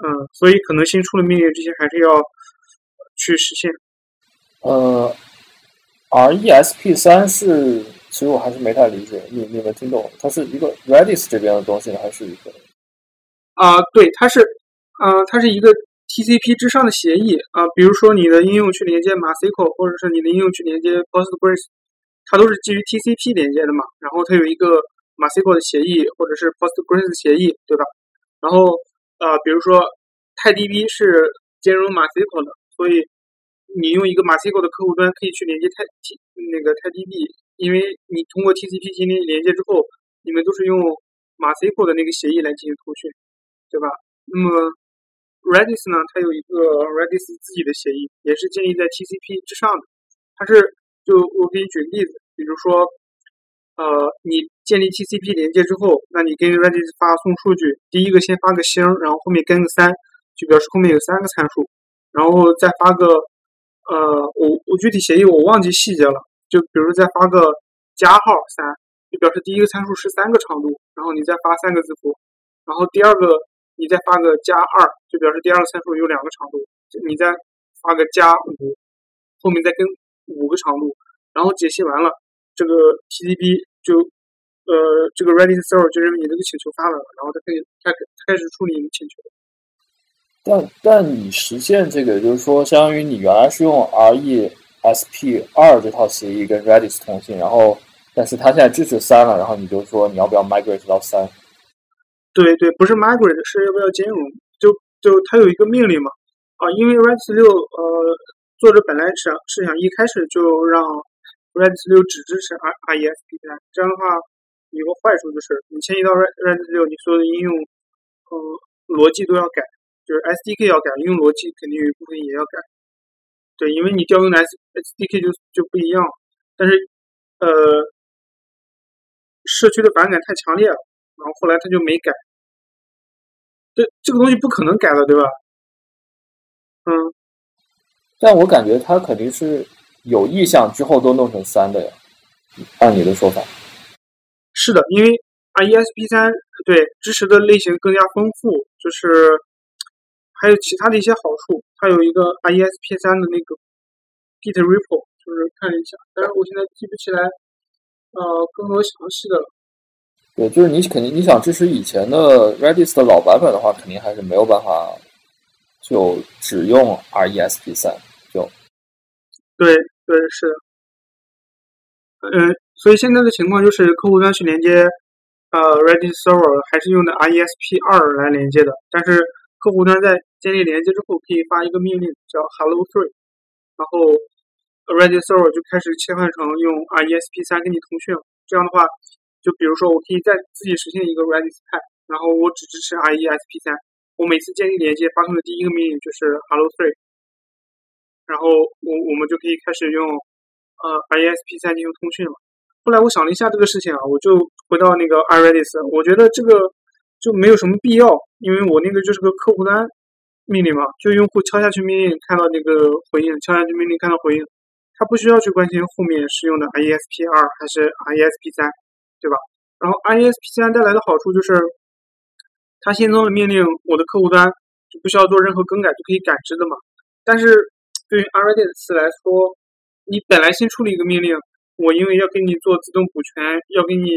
嗯，所以可能新出的命令这些还是要去实现。呃。RESP 三是，其实我还是没太理解，你你们听懂？它是一个 Redis 这边的东西，还是一个？啊，对，它是，呃，它是一个 TCP 之上的协议啊，比如说你的应用去连接 MySQL，或者是你的应用去连接 Postgres，它都是基于 TCP 连接的嘛。然后它有一个 MySQL 的协议，或者是 Postgres 的协议，对吧？然后呃，比如说泰 DB 是兼容 MySQL 的，所以你用一个 MySQL 的客户端可以去连接 T T 那个 TiDB，因为你通过 TCP 进行连接之后，你们都是用 MySQL 的那个协议来进行通讯，对吧？那么 Redis 呢，它有一个 Redis 自己的协议，也是建立在 TCP 之上的。它是就我给你举个例子，比如说，呃，你建立 TCP 连接之后，那你跟 Redis 发送数据，第一个先发个星，然后后面跟个三，就表示后面有三个参数，然后再发个呃，我我具体协议我忘记细节了，就比如再发个加号三，就表示第一个参数是三个长度，然后你再发三个字符，然后第二个。你再发个加二，就表示第二个参数有两个长度。你再发个加五，后面再跟五个长度，然后解析完了，这个 TCP 就呃这个 Redis server 就认为你这个请求发了，然后它可以开开始处理你的请求。但但你实现这个，就是说，相当于你原来是用 RESP 二这套协议跟 Redis 通信，然后但是它现在支持三了，然后你就说你要不要 migrate 到三？对对，不是 migrate，是要不要兼容？就就它有一个命令嘛，啊，因为 Redis 六，呃，作者本来想是想一开始就让 Redis 六只支持 R RESP 三，这样的话有个坏处就是你迁移到 Redis 六，你所有的应用，呃，逻辑都要改，就是 SDK 要改，应用逻辑肯定有一部分也要改。对，因为你调用的 S SDK 就就不一样，但是呃，社区的反感太强烈了。然后后来他就没改，这这个东西不可能改的，对吧？嗯，但我感觉他肯定是有意向之后都弄成三的呀。按你的说法，是的，因为 RESP 三对支持的类型更加丰富，就是还有其他的一些好处。它有一个 RESP 三的那个 Git repo，就是看了一下，但是我现在记不起来呃更多详细的了。对，就是你肯定你想支持以前的 Redis 的老版本的话，肯定还是没有办法，就只用 RESP 三就。对对是，嗯，所以现在的情况就是客户端去连接呃 Redis Server 还是用的 RESP 二来连接的，但是客户端在建立连接之后，可以发一个命令叫 Hello Three，然后 Redis Server 就开始切换成用 RESP 三跟你通讯了，这样的话。就比如说，我可以再自己实现一个 Redis Pad，然后我只支持 RESP 三。我每次建立连接发送的第一个命令就是 Hello Three，然后我我们就可以开始用呃 RESP 三进行通讯了。后来我想了一下这个事情啊，我就回到那个 Redis，我觉得这个就没有什么必要，因为我那个就是个客户端命令嘛，就用户敲下去命令看到那个回应，敲下去命令看到回应，他不需要去关心后面是用的 RESP 二还是 RESP 三。对吧？然后 RESP 三带来的好处就是，它新增的命令，我的客户端就不需要做任何更改就可以感知的嘛。但是对于 Redis 来说，你本来新处理一个命令，我因为要给你做自动补全，要给你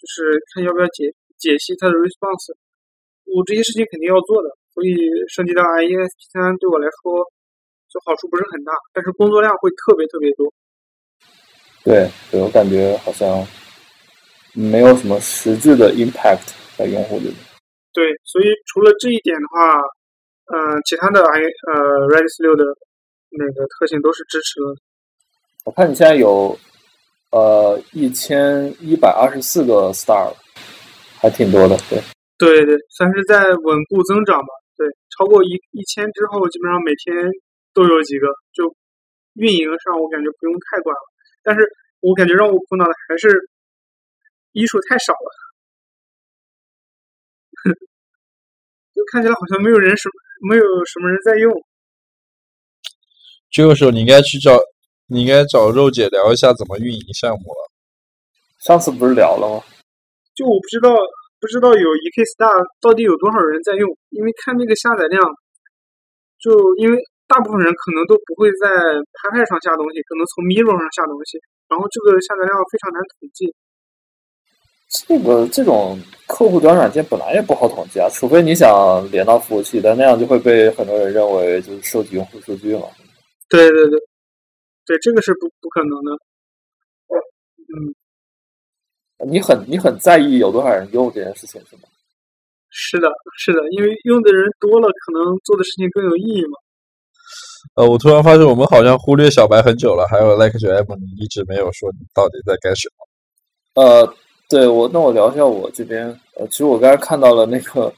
就是看要不要解解析它的 response，我这些事情肯定要做的。所以升级到 IESP 三对我来说，就好处不是很大，但是工作量会特别特别多。对，对我感觉好像。没有什么实质的 impact 在用户这里。对，所以除了这一点的话，嗯，其他的 i 呃 Redis 六的那个特性都是支持的。我看你现在有呃一千一百二十四个 star，还挺多的，对。对对，算是在稳步增长吧。对，超过一一千之后，基本上每天都有几个。就运营上，我感觉不用太管了。但是我感觉让我苦恼的还是。医术太少了，就看起来好像没有人什没有什么人在用。这个时候你应该去找，你应该找肉姐聊一下怎么运营项目了。上次不是聊了吗？就我不知道，不知道有一 K Star 到底有多少人在用，因为看那个下载量，就因为大部分人可能都不会在 p 派上下东西，可能从 Mirror 上下东西，然后这个下载量非常难统计。这个这种客户端软件本来也不好统计啊，除非你想连到服务器，但那样就会被很多人认为就是收集用户数据嘛。对对对，对，这个是不不可能的。嗯，你很你很在意有多少人用这件事情是吗？是的，是的，因为用的人多了，可能做的事情更有意义嘛。呃，我突然发现我们好像忽略小白很久了，还有 Like 九 M，你一直没有说你到底在干什么。呃，对我，那我聊一下我这边。呃，其实我刚才看到了那个，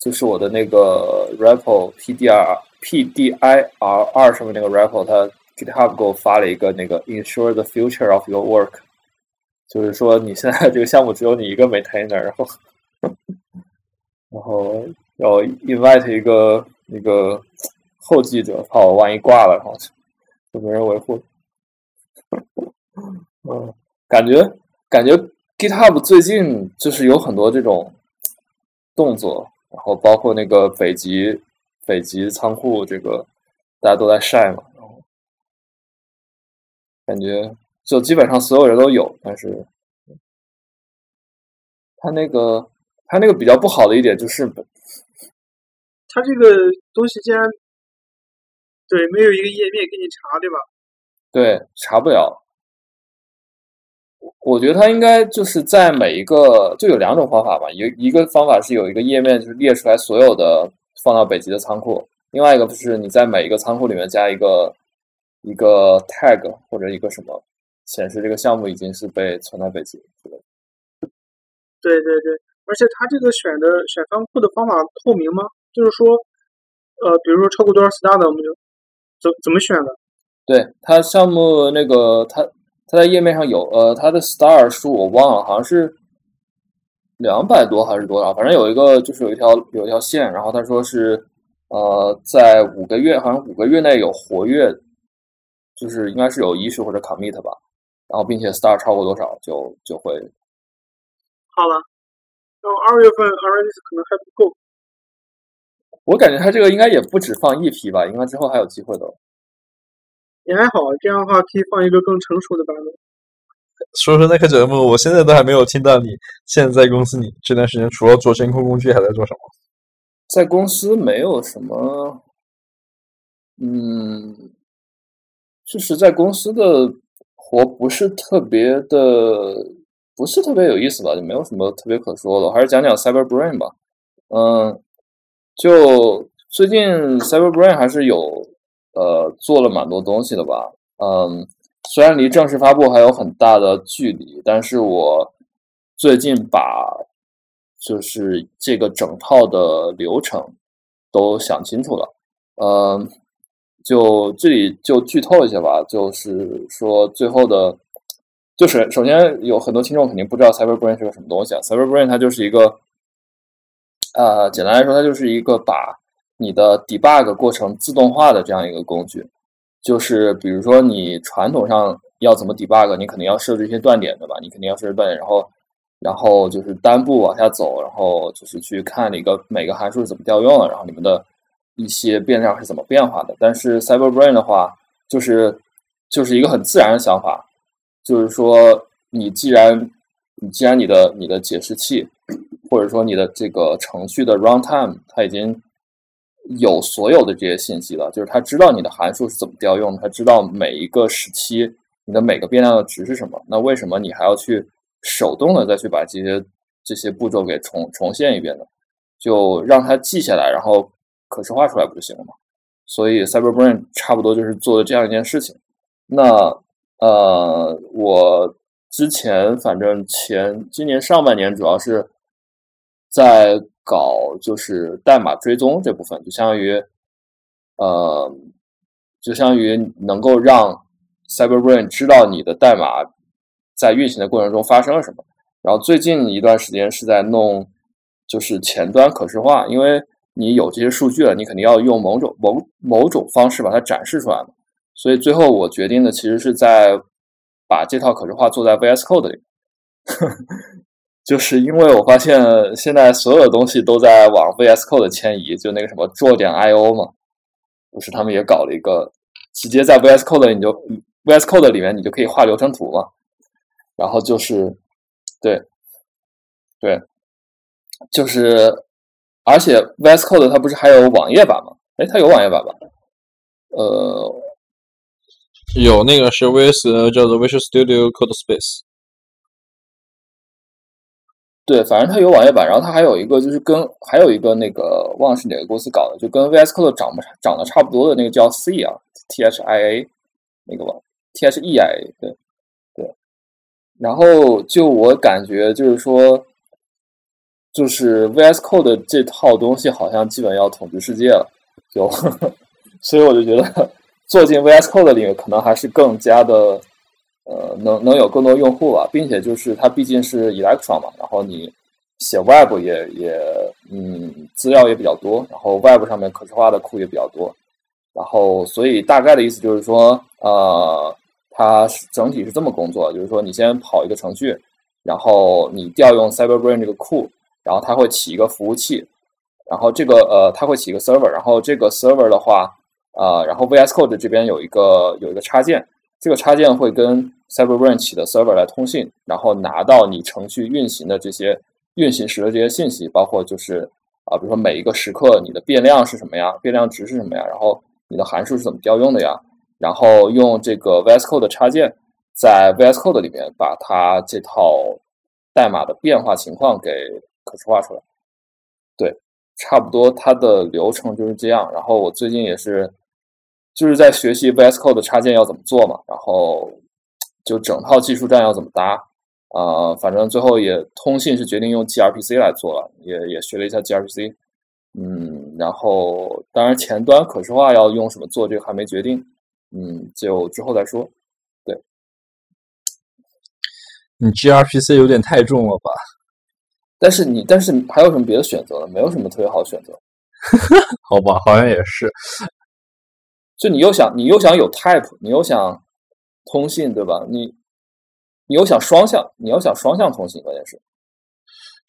就是我的那个 repo PDR PDIR 二上面那个 repo，它 GitHub 给我发了一个那个 Ensure the future of your work，就是说你现在这个项目只有你一个 maintainer，然后然后要 invite 一个那个。后继者，怕我万一挂了，然后就没人维护。嗯，感觉感觉 GitHub 最近就是有很多这种动作，然后包括那个北极北极仓库，这个大家都在晒嘛，然后感觉就基本上所有人都有，但是他那个他那个比较不好的一点就是，他这个东西竟然。对，没有一个页面给你查，对吧？对，查不了。我觉得它应该就是在每一个就有两种方法吧，一一个方法是有一个页面，就是列出来所有的放到北极的仓库；另外一个就是你在每一个仓库里面加一个一个 tag 或者一个什么，显示这个项目已经是被存在北京。对对对，而且它这个选的选仓库的方法透明吗？就是说，呃，比如说超过多少 star 的，我们就。怎怎么选的？对它项目那个，它它在页面上有，呃，它的 star 数我忘了，好像是两百多还是多少？反正有一个就是有一条有一条线，然后他说是呃，在五个月，好像五个月内有活跃，就是应该是有 issue 或者 commit 吧，然后并且 star 超过多少就就会好了。到二月份 RS 可能还不够。我感觉他这个应该也不止放一批吧，应该之后还有机会的。也还好，这样的话可以放一个更成熟的版本。说说那个节目，我现在都还没有听到你现在在公司，你这段时间除了做监控工具，还在做什么？在公司没有什么，嗯，就是在公司的我不是特别的，不是特别有意思吧，就没有什么特别可说的。还是讲讲 Cyber Brain 吧，嗯。就最近，CyberBrain 还是有呃做了蛮多东西的吧。嗯，虽然离正式发布还有很大的距离，但是我最近把就是这个整套的流程都想清楚了。嗯，就这里就剧透一下吧，就是说最后的，就是首先有很多听众肯定不知道 CyberBrain 是个什么东西啊。CyberBrain 它就是一个。呃，简单来说，它就是一个把你的 debug 过程自动化的这样一个工具。就是比如说，你传统上要怎么 debug，你肯定要设置一些断点，对吧？你肯定要设置断点，然后，然后就是单步往下走，然后就是去看一个每个函数是怎么调用的，然后你们的一些变量是怎么变化的。但是 CyberBrain 的话，就是就是一个很自然的想法，就是说，你既然你既然你的你的解释器。或者说你的这个程序的 runtime，它已经有所有的这些信息了，就是它知道你的函数是怎么调用，它知道每一个时期你的每个变量的值是什么。那为什么你还要去手动的再去把这些这些步骤给重重现一遍呢？就让它记下来，然后可视化出来不就行了吗？所以 CyberBrain 差不多就是做的这样一件事情。那呃，我之前反正前今年上半年主要是。在搞就是代码追踪这部分，就相当于，呃，就相当于能够让 CyberBrain 知道你的代码在运行的过程中发生了什么。然后最近一段时间是在弄就是前端可视化，因为你有这些数据了，你肯定要用某种某某种方式把它展示出来嘛。所以最后我决定的其实是在把这套可视化做在 VS Code 里。就是因为我发现现在所有的东西都在往 VS Code 迁移，就那个什么做点 IO 嘛，不是他们也搞了一个，直接在 VS Code 你就 VS Code 里面你就可以画流程图嘛，然后就是对，对，就是而且 VS Code 它不是还有网页版吗？哎，它有网页版吧？呃，有那个是 VS 叫做 Visual Studio Code Space。对，反正它有网页版，然后它还有一个就是跟还有一个那个忘了是哪个公司搞的，就跟 VS Code 长不长得差不多的那个叫 C 啊，T H I A 那个吧 T H E I A 对对。然后就我感觉就是说，就是 VS Code 这套东西好像基本要统治世界了，就所以我就觉得做进 VS Code 里面可能还是更加的。呃，能能有更多用户吧，并且就是它毕竟是 Electron 嘛，然后你写 Web 也也嗯资料也比较多，然后 Web 上面可视化的库也比较多，然后所以大概的意思就是说，呃，它整体是这么工作，就是说你先跑一个程序，然后你调用 CyberBrain 这个库，然后它会起一个服务器，然后这个呃它会起一个 server，然后这个 server 的话，呃，然后 VS Code 这边有一个有一个插件。这个插件会跟 CyberBrain 起的 server 来通信，然后拿到你程序运行的这些运行时的这些信息，包括就是啊，比如说每一个时刻你的变量是什么呀，变量值是什么呀，然后你的函数是怎么调用的呀，然后用这个 VS Code 的插件在 VS Code 里面把它这套代码的变化情况给可视化出来。对，差不多它的流程就是这样。然后我最近也是。就是在学习 VS Code 的插件要怎么做嘛，然后就整套技术栈要怎么搭啊，反正最后也通信是决定用 gRPC 来做了，也也学了一下 gRPC，嗯，然后当然前端可视化要用什么做，这个还没决定，嗯，就之后再说。对，你 gRPC 有点太重了吧？但是你但是还有什么别的选择呢？没有什么特别好的选择。好吧，好像也是。就你又想，你又想有 type，你又想通信，对吧？你你又想双向，你要想双向通信，关键是。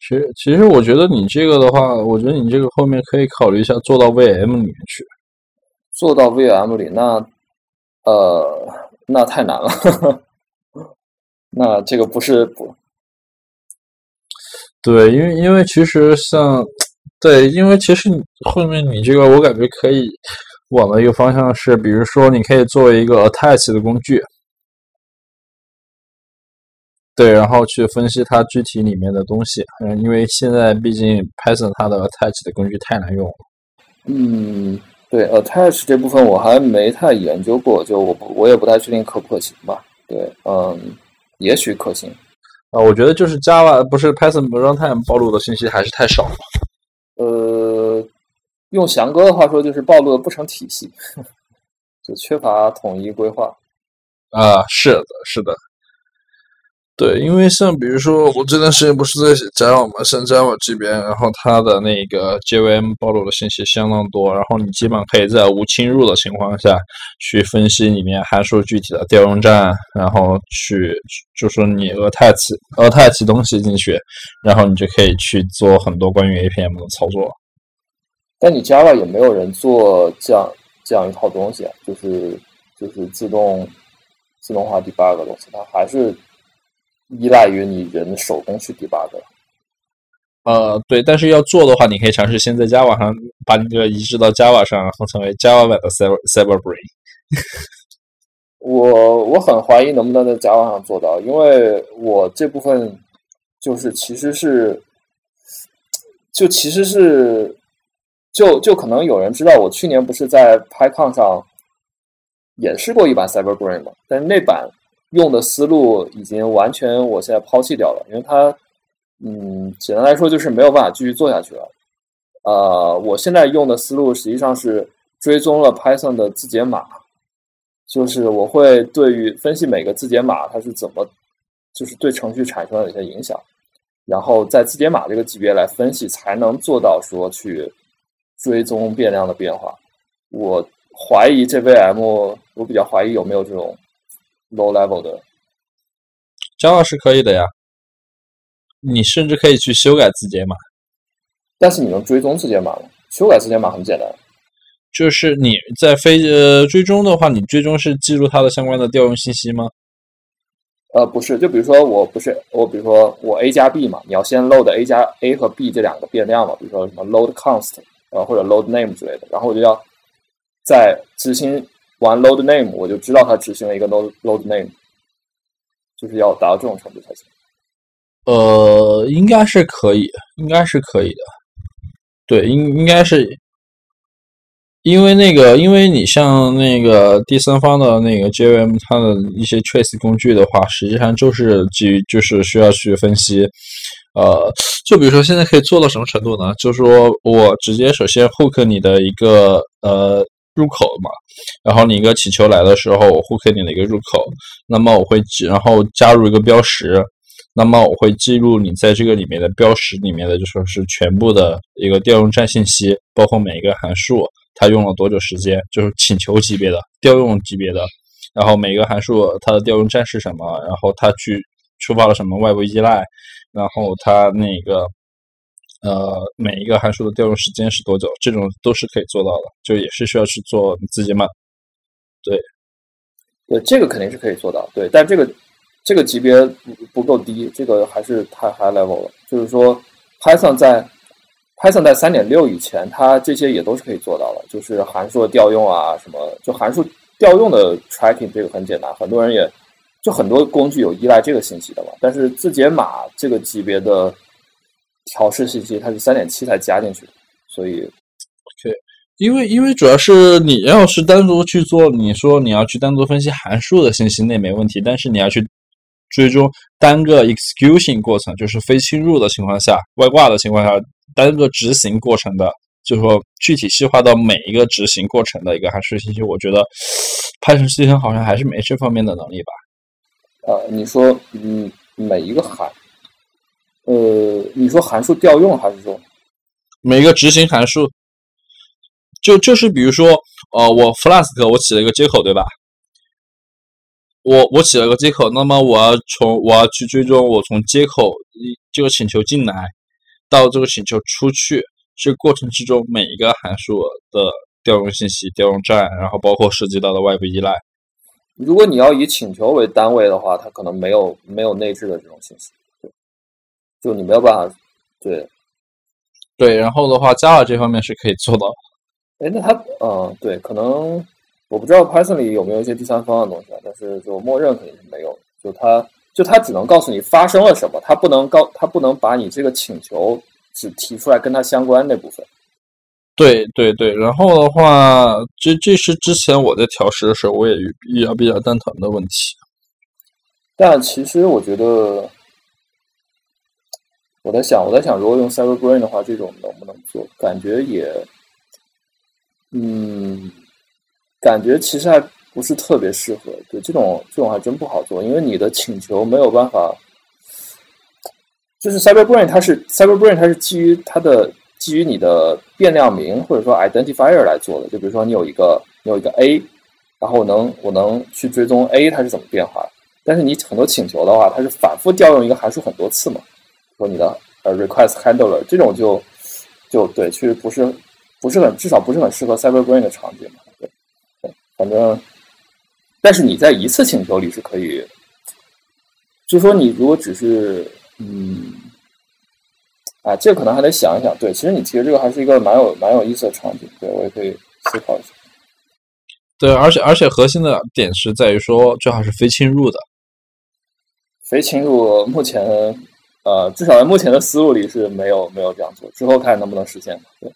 其实，其实我觉得你这个的话，我觉得你这个后面可以考虑一下做到 VM 里面去。做到 VM 里，那呃，那太难了。那这个不是不？对，因为因为其实像对，因为其实后面你这个，我感觉可以。往的一个方向是，比如说，你可以作为一个 attach 的工具，对，然后去分析它具体里面的东西。嗯，因为现在毕竟 Python 它的 attach 的工具太难用了。嗯，对，attach 这部分我还没太研究过，就我不，我也不太确定可不可行吧。对，嗯，也许可行。啊，我觉得就是 Java 不是 Python runtime 暴露的信息还是太少了。呃。用翔哥的话说，就是暴露的不成体系，就缺乏统一规划。啊，是的，是的。对，因为像比如说，我这段时间不是在写 Java 嘛，像 Java 这边，然后它的那个 JVM 暴露的信息相当多，然后你基本上可以在无侵入的情况下去分析里面函数具体的调用站，然后去就说你 attach attach 东西进去，然后你就可以去做很多关于 APM 的操作。但你 Java 也没有人做这样这样一套东西，就是就是自动自动化 debug 的东西，它还是依赖于你人手工去 debug。呃，对，但是要做的话，你可以尝试先在 Java 上把你这个移植到 Java 上，然后成为 Java 版的 Cyber CyberBrain。我我很怀疑能不能在 Java 上做到，因为我这部分就是其实是就其实是。就就可能有人知道，我去年不是在 PyCon 上演示过一版 CyberBrain 吗？但是那版用的思路已经完全我现在抛弃掉了，因为它，嗯，简单来说就是没有办法继续做下去了。呃，我现在用的思路实际上是追踪了 Python 的字节码，就是我会对于分析每个字节码它是怎么，就是对程序产生了哪些影响，然后在字节码这个级别来分析，才能做到说去。追踪变量的变化，我怀疑这 VM，我比较怀疑有没有这种 low level 的。Java 是可以的呀，你甚至可以去修改字节码。但是你能追踪字节码吗？修改字节码很简单，就是你在非呃追踪的话，你追踪是记录它的相关的调用信息吗？呃，不是，就比如说我不是我，比如说我 a 加 b 嘛，你要先 load a 加 a 和 b 这两个变量嘛，比如说什么 load const，呃或者 load name 之类的，然后我就要在执行完 load name，我就知道它执行了一个 load load name，就是要达到这种程度才行。呃，应该是可以，应该是可以的。对，应应该是，因为那个，因为你像那个第三方的那个 JVM，它的一些 trace 工具的话，实际上就是基于就是需要去分析。呃，就比如说现在可以做到什么程度呢？就是说我直接首先 hook 你的一个呃入口嘛，然后你一个请求来的时候，我 hook 你的一个入口，那么我会然后加入一个标识。那么我会记录你在这个里面的标识里面的，就说是全部的一个调用站信息，包括每一个函数它用了多久时间，就是请求级别的、调用级别的，然后每一个函数它的调用站是什么，然后它去触发了什么外部依赖，然后它那个呃每一个函数的调用时间是多久，这种都是可以做到的，就也是需要去做自己嘛。对，对，这个肯定是可以做到，对，但这个。这个级别不不够低，这个还是太 high level 了。就是说，Python 在 Python 在三点六以前，它这些也都是可以做到的。就是函数的调用啊，什么就函数调用的 tracking 这个很简单，很多人也就很多工具有依赖这个信息的嘛。但是字节码这个级别的调试信息，它是三点七才加进去的，所以，OK，因为因为主要是你要是单独去做，你说你要去单独分析函数的信息那没问题，但是你要去追踪单个 execution 过程就是非侵入的情况下，外挂的情况下，单个执行过程的，就是说具体细化到每一个执行过程的一个函数信息，我觉得 Python 系统好像还是没这方面的能力吧？呃，你说，嗯，每一个函，呃，你说函数调用还是说每一个执行函数？就就是比如说，呃，我 Flask 我起了一个接口，对吧？我我起了个接口，那么我要从我要去追踪我从接口这个请求进来到这个请求出去这过程之中每一个函数的调用信息、调用站，然后包括涉及到的外部依赖。如果你要以请求为单位的话，它可能没有没有内置的这种信息，就你没有办法对对。然后的话，Java 这方面是可以做到。哎，那它嗯，对，可能。我不知道 Python 里有没有一些第三方的东西啊，但是就默认肯定是没有。就它，就它只能告诉你发生了什么，它不能告，它不能把你这个请求只提出来跟它相关那部分。对对对，然后的话，这这是之前我在调试的时候，我也遇到比较蛋疼的问题。但其实我觉得，我在想，我在想，如果用 CyberBrain 的话，这种能不能做？感觉也，嗯。感觉其实还不是特别适合，对这种这种还真不好做，因为你的请求没有办法，就是 CyberBrain 它是 CyberBrain 它是基于它的基于你的变量名或者说 identifier 来做的，就比如说你有一个你有一个 A，然后我能我能去追踪 A 它是怎么变化的，但是你很多请求的话，它是反复调用一个函数很多次嘛，说你的呃 request handler 这种就就对，其实不是不是很至少不是很适合 CyberBrain 的场景嘛。反正，但是你在一次请求里是可以，就说你如果只是嗯，啊，这可能还得想一想。对，其实你提的这个还是一个蛮有蛮有意思的场景，对我也可以思考一下。对，而且而且核心的点是在于说，最好是非侵入的。非侵入目前呃，至少在目前的思路里是没有没有这样做，之后看能不能实现。对。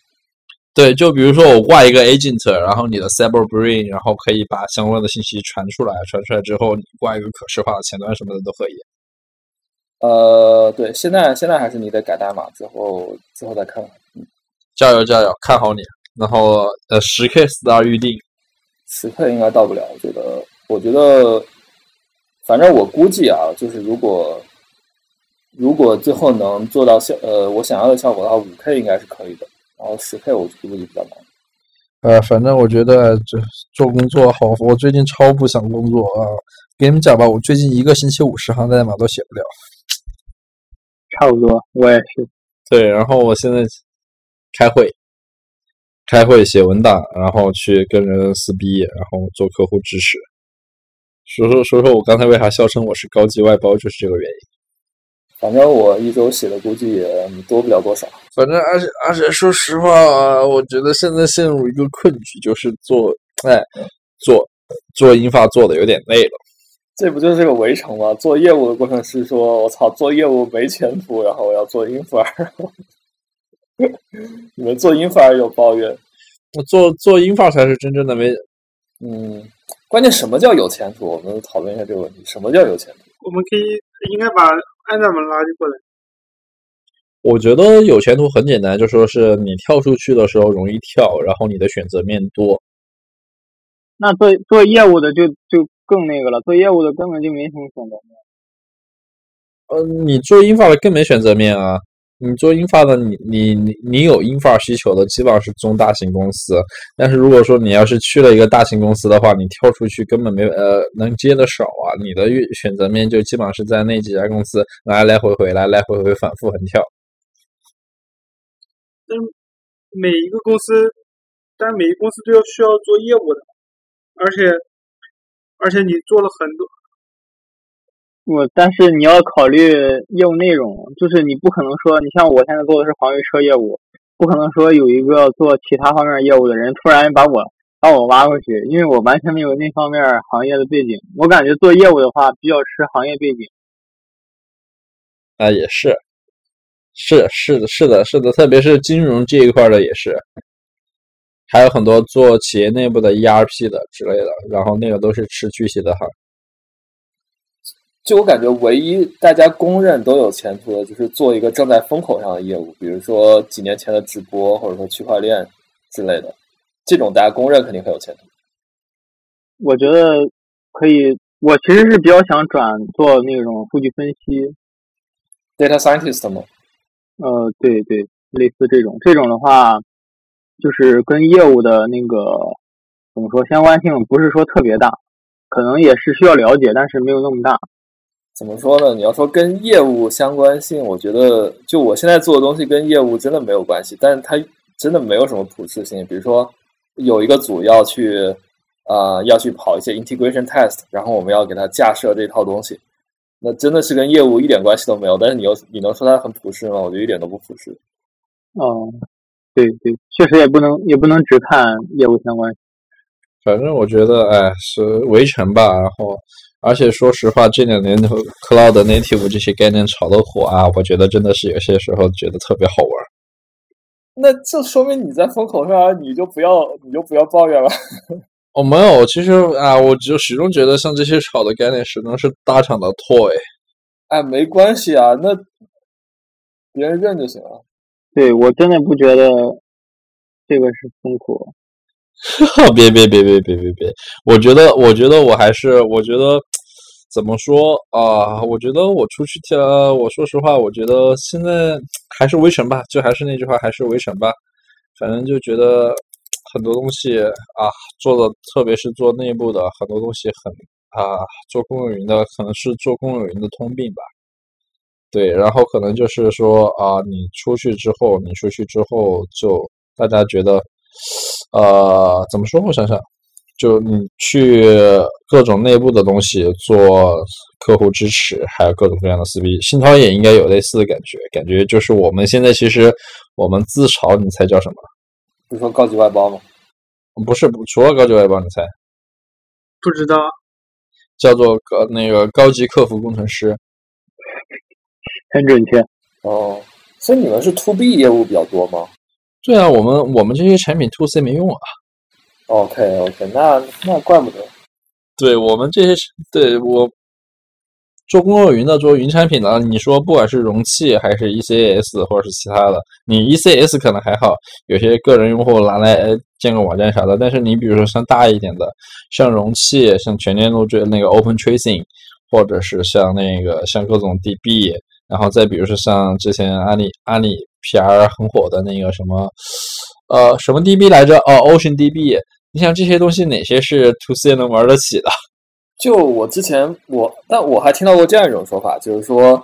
对，就比如说我挂一个 agent，然后你的 CyberBrain，然后可以把相关的信息传出来，传出来之后你挂一个可视化的前端什么的都可以。呃，对，现在现在还是你得改代码，之后之后再看。嗯，加油加油，看好你。然后呃，十 K star 预定，十 K 应该到不了，我觉得，我觉得，反正我估计啊，就是如果如果最后能做到效呃我想要的效果的话，五 K 应该是可以的。然后十 K 我估计比较难。呃，反正我觉得这做工作好，我最近超不想工作啊！给你们讲吧，我最近一个星期五十行代码都写不了。差不多，我也是。对，然后我现在开会，开会写文档，然后去跟人撕逼，然后做客户支持，说说说说我刚才为啥笑称我是高级外包，就是这个原因。反正我一周写的估计也多不了多少。反正而且而且说实话，啊我觉得现在陷入一个困局，就是做哎做做英发做的有点累了。这不就是个围城吗？做业务的过程是说：“我操，做业务没前途。”然后我要做英法。你们做英法尔有抱怨？我做做英法才是真正的没。嗯，关键什么叫有前途？我们讨论一下这个问题。什么叫有前途？我们可以应该把安娜们拉过来。我觉得有前途很简单，就说是你跳出去的时候容易跳，然后你的选择面多。那做做业务的就就更那个了，做业务的根本就没什么选择面。呃，你做英法的更没选择面啊。你做英发的，你你你你有英发需求的，基本上是中大型公司。但是如果说你要是去了一个大型公司的话，你跳出去根本没呃能接的少啊。你的选择面就基本上是在那几家公司来来回回来来回回反复横跳。但每一个公司，但每一个公司都要需要做业务的，而且而且你做了很多。我但是你要考虑业务内容，就是你不可能说，你像我现在做的是黄鱼车业务，不可能说有一个做其他方面业务的人突然把我把我挖过去，因为我完全没有那方面行业的背景。我感觉做业务的话比较吃行业背景。啊，也是，是是的，是的，是的，特别是金融这一块的也是，还有很多做企业内部的 ERP 的之类的，然后那个都是吃具体的哈。就我感觉，唯一大家公认都有前途的，就是做一个正在风口上的业务，比如说几年前的直播，或者说区块链之类的，这种大家公认肯定很有前途。我觉得可以，我其实是比较想转做那种数据分析，data scientist 吗？呃，对对，类似这种，这种的话，就是跟业务的那个怎么说相关性不是说特别大，可能也是需要了解，但是没有那么大。怎么说呢？你要说跟业务相关性，我觉得就我现在做的东西跟业务真的没有关系，但是它真的没有什么普适性。比如说有一个组要去啊要去跑一些 integration test，然后我们要给它架设这套东西，那真的是跟业务一点关系都没有。但是你又你能说它很普适吗？我觉得一点都不普适。哦，对对，确实也不能也不能只看业务相关。反正我觉得，哎，是围城吧，然后。而且说实话，这两年 cloud native 这些概念炒得火啊，我觉得真的是有些时候觉得特别好玩。那这说明你在风口上，你就不要你就不要抱怨了。哦，没有，其实啊，我就始终觉得像这些炒的概念，始终是大厂的 toy。哎，没关系啊，那别人认就行了。对我真的不觉得这个是风口。别别别别别别别！我觉得，我觉得我还是，我觉得怎么说啊？我觉得我出去跳，我说实话，我觉得现在还是围城吧，就还是那句话，还是围城吧。反正就觉得很多东西啊，做的特别是做内部的很多东西很啊，做公有云的可能是做公有云的通病吧。对，然后可能就是说啊，你出去之后，你出去之后就大家觉得。呃，怎么说？我想想，就你去各种内部的东西做客户支持，还有各种各样的撕逼。新涛也应该有类似的感觉，感觉就是我们现在其实我们自嘲，你猜叫什么？不是说高级外包吗？不是，除了高级外包，你猜？不知道，叫做高那个高级客服工程师，很准确。哦，所以你们是 to B 业务比较多吗？对啊，我们我们这些产品 to C 没用啊。OK OK，那那怪不得。对我们这些，对我做公有云的、做云产品的，你说不管是容器还是 ECS 或者是其他的，你 ECS 可能还好，有些个人用户拿来建个网站啥的。但是你比如说像大一点的，像容器、像全链路这那个 Open Tracing，或者是像那个像各种 DB，然后再比如说像之前阿里阿里。PR 很火的那个什么，呃，什么 DB 来着？哦，Ocean DB。你想这些东西哪些是 To C 能玩得起的？就我之前我，但我还听到过这样一种说法，就是说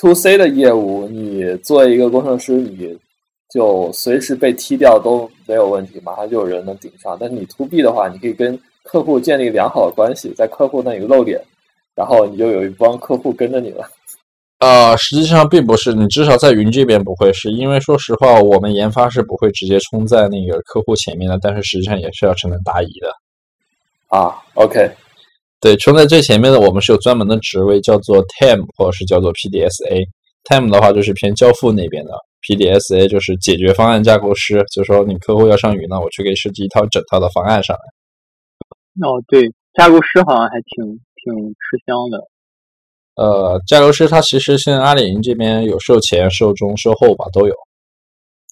To C 的业务，你作为一个工程师，你就随时被踢掉都没有问题，马上就有人能顶上。但是你 To B 的话，你可以跟客户建立良好的关系，在客户那里露脸，然后你就有一帮客户跟着你了。呃，实际上并不是，你至少在云这边不会是，因为说实话，我们研发是不会直接冲在那个客户前面的，但是实际上也是要承担答疑的。啊，OK，对，冲在最前面的，我们是有专门的职位，叫做 TAM 或者是叫做 PDSA。TAM 的话就是偏交付那边的，PDSA 就是解决方案架构师，就是说你客户要上云了，我去给设计一套整套的方案上来。哦，对，架构师好像还挺挺吃香的。呃，架构师他其实现在阿里云这边有售前、售中、售后吧，都有。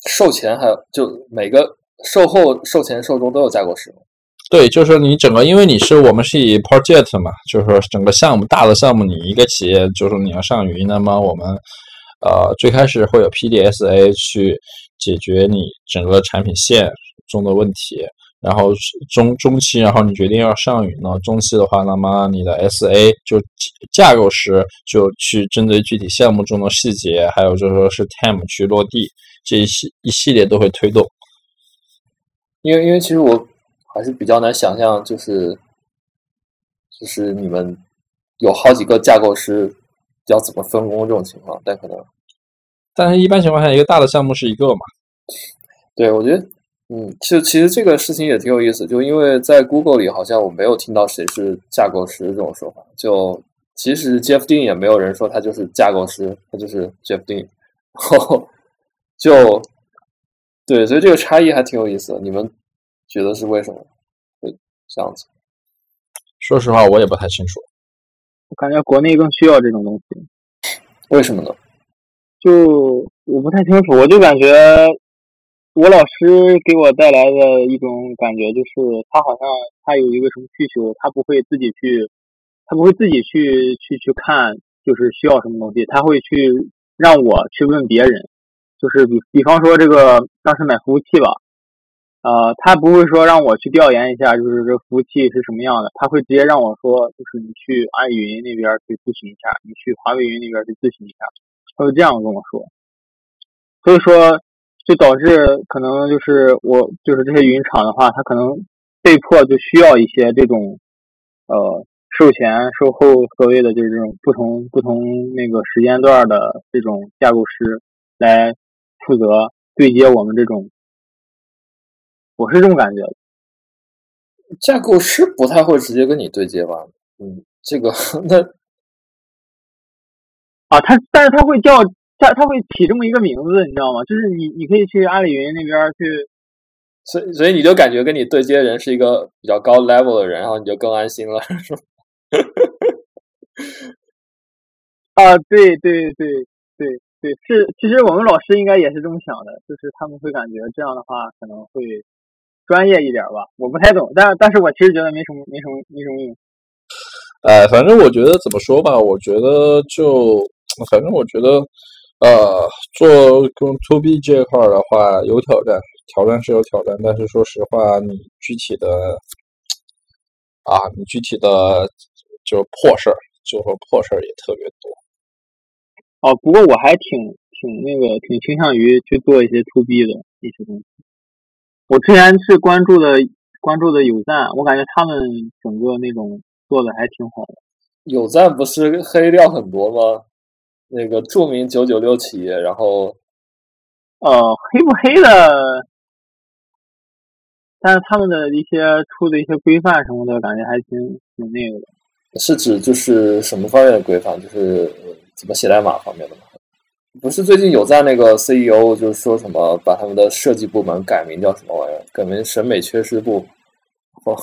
售前还有就每个售后、售前、售中都有架构师吗？对，就是说你整个，因为你是我们是以 project 嘛，就是说整个项目大的项目，你一个企业就是说你要上云，那么我们呃最开始会有 PDSA 去解决你整个产品线中的问题。然后中中期，然后你决定要上云了。中期的话，那么你的 SA 就架构师就去针对具体项目中的细节，还有就是说是 time 去落地这一系一系列都会推动。因为因为其实我还是比较难想象，就是就是你们有好几个架构师要怎么分工这种情况，但可能，但是一般情况下，一个大的项目是一个嘛？对，我觉得。嗯，其实其实这个事情也挺有意思，就因为在 Google 里好像我没有听到谁是架构师这种说法。就其实 Jeff Dean 也没有人说他就是架构师，他就是 Jeff Dean。然后就对，所以这个差异还挺有意思的。你们觉得是为什么会这样子？说实话，我也不太清楚。我感觉国内更需要这种东西。为什么呢？就我不太清楚，我就感觉。我老师给我带来的一种感觉就是，他好像他有一个什么需求，他不会自己去，他不会自己去去去看，就是需要什么东西，他会去让我去问别人，就是比比方说这个当时买服务器吧，呃，他不会说让我去调研一下，就是这服务器是什么样的，他会直接让我说，就是你去阿里云那边去咨询一下，你去华为云那边去咨询一下，他会这样跟我说，所以说。就导致可能就是我就是这些云厂的话，它可能被迫就需要一些这种呃售前售后所谓的就是这种不同不同那个时间段的这种架构师来负责对接我们这种，我是这种感觉。架构师不太会直接跟你对接吧？嗯，这个 那啊，他但是他会叫。他他会起这么一个名字，你知道吗？就是你你可以去阿里云那边去，所以所以你就感觉跟你对接人是一个比较高 level 的人，然后你就更安心了，是吗？啊，对对对对对，是，其实我们老师应该也是这么想的，就是他们会感觉这样的话可能会专业一点吧，我不太懂，但但是我其实觉得没什么没什么没什么用。哎，反正我觉得怎么说吧，我觉得就反正我觉得。呃，做跟 to B 这一块的话有挑战，挑战是有挑战，但是说实话，你具体的啊，你具体的就破事儿，就说破事儿也特别多。哦，不过我还挺挺那个，挺倾向于去做一些 to B 的一些东西。我之前是关注的关注的有赞，我感觉他们整个那种做的还挺好的。有赞不是黑料很多吗？那个著名九九六企业，然后，呃，黑不黑的？但是他们的一些出的一些规范什么的，感觉还挺挺那个的。是指就是什么方面的规范？就是怎么写代码方面的吗？不是最近有在那个 CEO 就是说什么把他们的设计部门改名叫什么玩意儿？改名审美缺失部？哦，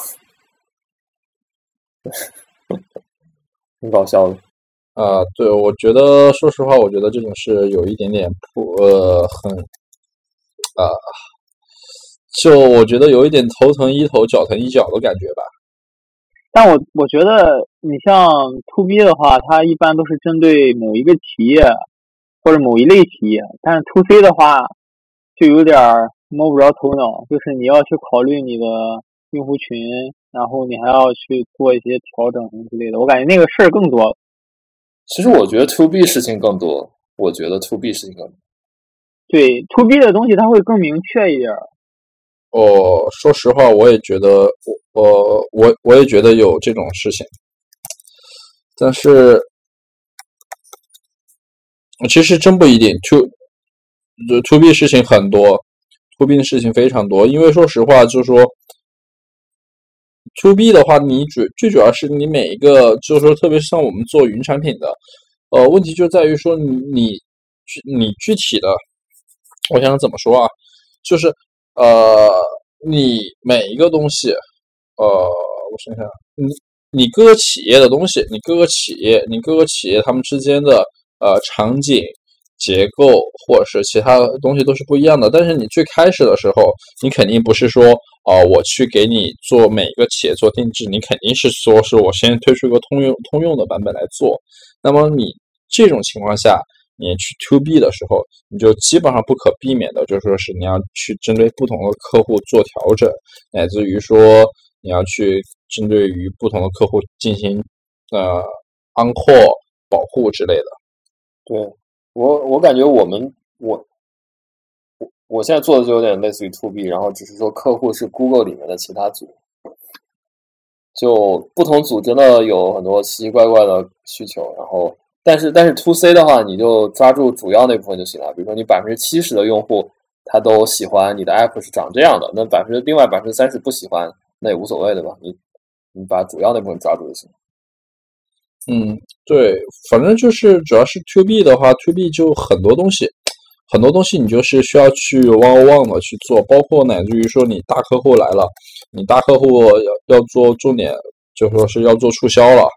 挺搞笑的。啊，对，我觉得，说实话，我觉得这种是有一点点不呃，很啊，就我觉得有一点头疼一头，脚疼一脚的感觉吧。但我我觉得，你像 to B 的话，它一般都是针对某一个企业或者某一类企业，但是 to C 的话，就有点摸不着头脑，就是你要去考虑你的用户群，然后你还要去做一些调整什么之类的，我感觉那个事儿更多。其实我觉得 to B 事情更多，我觉得 to B 事情更多。对 to B 的东西，它会更明确一点。哦，说实话，我也觉得，我我我也觉得有这种事情，但是其实真不一定。to to B 事情很多，to B 的事情非常多。因为说实话，就是说 to B 的话，你主最主要是你每一个，就是说，特别是像我们做云产品的，呃，问题就在于说你你你具体的，我想怎么说啊？就是呃，你每一个东西，呃，我想想，你你各个企业的东西，你各个企业，你各个企业他们之间的呃场景结构或者是其他东西都是不一样的。但是你最开始的时候，你肯定不是说啊，我去给你做每一个企业做定制，你肯定是说是我先推出一个通用通用的版本来做。那么你这种情况下。你去 to B 的时候，你就基本上不可避免的，就说是你要去针对不同的客户做调整，乃至于说你要去针对于不同的客户进行呃 encore 保护之类的。对我，我感觉我们我我我现在做的就有点类似于 to B，然后只是说客户是 Google 里面的其他组，就不同组真的有很多奇奇怪怪的需求，然后。但是但是 to C 的话，你就抓住主要那部分就行了。比如说你百分之七十的用户他都喜欢你的 app 是长这样的，那百分之另外百分之三十不喜欢，那也无所谓对吧？你你把主要那部分抓住就行了。嗯，对，反正就是主要是 to B 的话，to B 就很多东西，很多东西你就是需要去 one one 的去做，包括乃至于说你大客户来了，你大客户要要做重点，就说是要做促销了，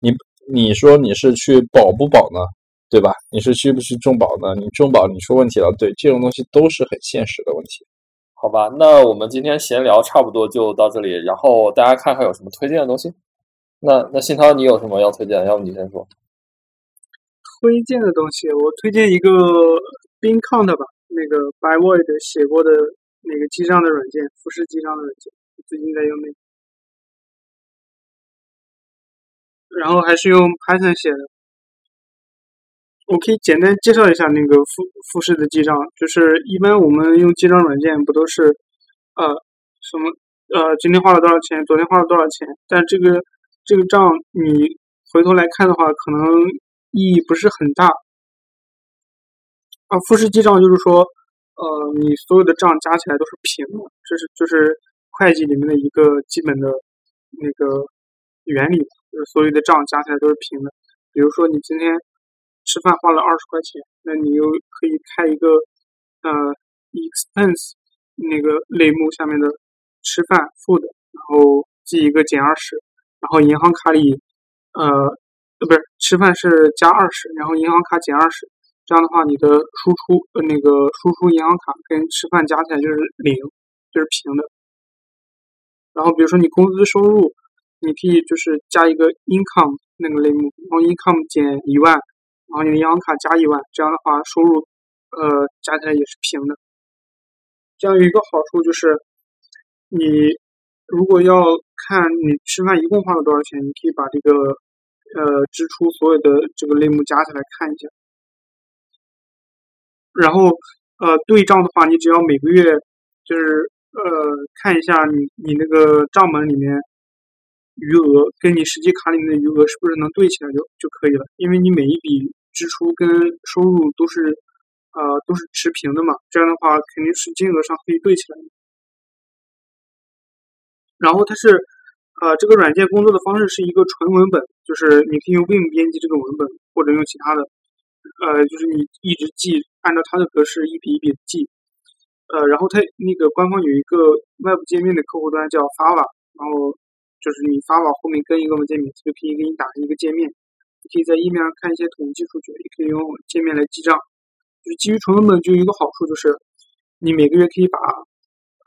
你。你说你是去保不保呢？对吧？你是去不去重保呢？你重保你出问题了，对，这种东西都是很现实的问题。好吧，那我们今天闲聊差不多就到这里，然后大家看看有什么推荐的东西。那那信涛，你有什么要推荐？要不你先说。推荐的东西，我推荐一个 Bin Count 吧，那个 By Void 写过的那个记账的软件，复式记账的软件，最近在用那个。然后还是用 Python 写的，我可以简单介绍一下那个复复式的记账，就是一般我们用记账软件不都是呃什么呃今天花了多少钱，昨天花了多少钱，但这个这个账你回头来看的话，可能意义不是很大。啊，复式记账就是说，呃，你所有的账加起来都是平的，这是就是会计里面的一个基本的那个原理。就是所有的账加起来都是平的。比如说你今天吃饭花了二十块钱，那你又可以开一个呃 expense 那个类目下面的吃饭 food，然后记一个减二十，然后银行卡里呃不是吃饭是加二十，然后银行卡减二十，这样的话你的输出呃那个输出银行卡跟吃饭加起来就是零，就是平的。然后比如说你工资收入。你可以就是加一个 income 那个类目，然后 income 减一万，然后你的银行卡加一万，这样的话收入呃加起来也是平的。这样有一个好处就是，你如果要看你吃饭一共花了多少钱，你可以把这个呃支出所有的这个类目加起来看一下。然后呃对账的话，你只要每个月就是呃看一下你你那个账本里面。余额跟你实际卡里面的余额是不是能对起来就就可以了？因为你每一笔支出跟收入都是呃都是持平的嘛，这样的话肯定是金额上可以对起来的。然后它是呃这个软件工作的方式是一个纯文本，就是你可以用 Vim 编辑这个文本，或者用其他的呃就是你一直记，按照它的格式一笔一笔记。呃，然后它那个官方有一个外部界面的客户端叫 Fava，然后。就是你发往后面跟一个文件名，就可以给你打一个界面。你可以在页面上看一些统计数据，也可以用界面来记账。就是基于纯文本，就有一个好处，就是你每个月可以把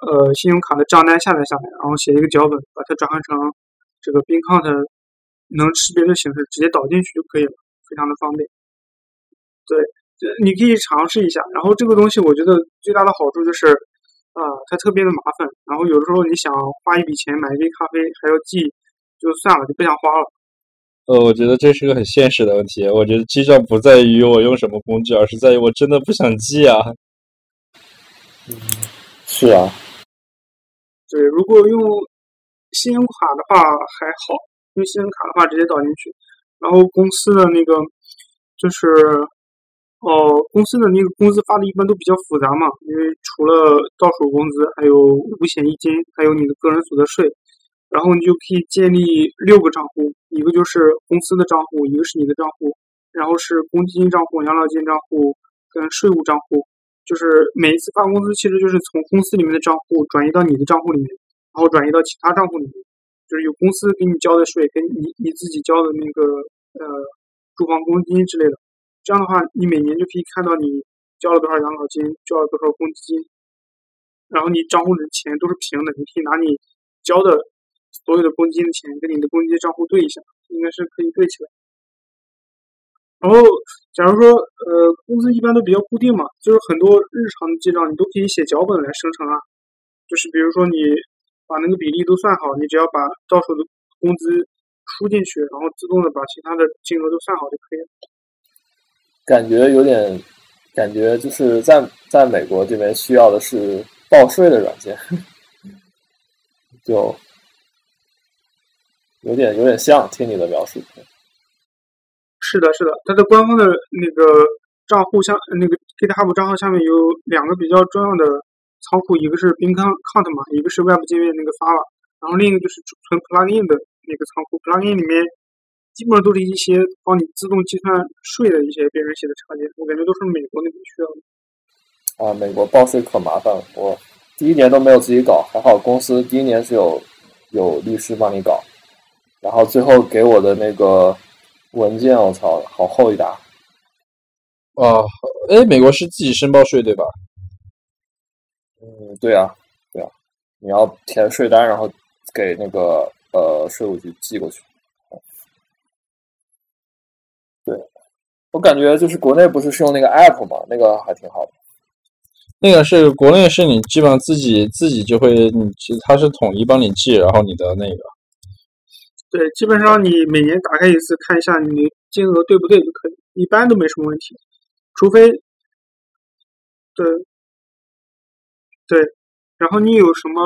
呃信用卡的账单下载下来，然后写一个脚本，把它转换成这个 Bin Count 能识别的形式，直接导进去就可以了，非常的方便。对，你可以尝试一下。然后这个东西，我觉得最大的好处就是。啊，它特别的麻烦，然后有的时候你想花一笔钱买一杯咖啡，还要记，就算了，就不想花了。呃，我觉得这是个很现实的问题。我觉得记账不在于我用什么工具，而是在于我真的不想记啊。嗯，是啊。对，如果用信用卡的话还好，用信用卡的话直接导进去，然后公司的那个就是哦，公司的那个工资发的一般都比较复杂嘛，因为除了到手工资，还有五险一金，还有你的个人所得税，然后你就可以建立六个账户，一个就是公司的账户，一个是你的账户，然后是公积金账户、养老金账户跟税务账户，就是每一次发工资其实就是从公司里面的账户转移到你的账户里面，然后转移到其他账户里面，就是有公司给你交的税跟你你自己交的那个呃住房公积金之类的。这样的话，你每年就可以看到你交了多少养老金，交了多少公积金，然后你账户里的钱都是平的，你可以拿你交的所有的公积金的钱跟你的公积金账户对一下，应该是可以对起来。然后，假如说呃工资一般都比较固定嘛，就是很多日常的记账你都可以写脚本来生成啊，就是比如说你把那个比例都算好，你只要把到手的工资输进去，然后自动的把其他的金额都算好就可以了。感觉有点，感觉就是在在美国这边需要的是报税的软件，就有点有点像听你的描述。是的，是的，它的官方的那个账户下那个 GitHub 账号下面有两个比较重要的仓库，一个是 Bin Count 嘛，一个是 Web 界面那个 File，然后另一个就是存 Plugin 的那个仓库，Plugin 里面。基本上都是一些帮你自动计算税的一些别人写的插件，我感觉都是美国那边需要的。啊，美国报税可麻烦了，我第一年都没有自己搞，还好公司第一年是有有律师帮你搞，然后最后给我的那个文件，我操，好厚一沓。啊，哎，美国是自己申报税对吧？嗯，对啊，对啊，你要填税单，然后给那个呃税务局寄过去。对我感觉就是国内不是是用那个 app 嘛，那个还挺好的。那个是国内是你基本上自己自己就会，你其实它是统一帮你寄，然后你的那个。对，基本上你每年打开一次看一下你金额对不对就可以，一般都没什么问题。除非，对，对，然后你有什么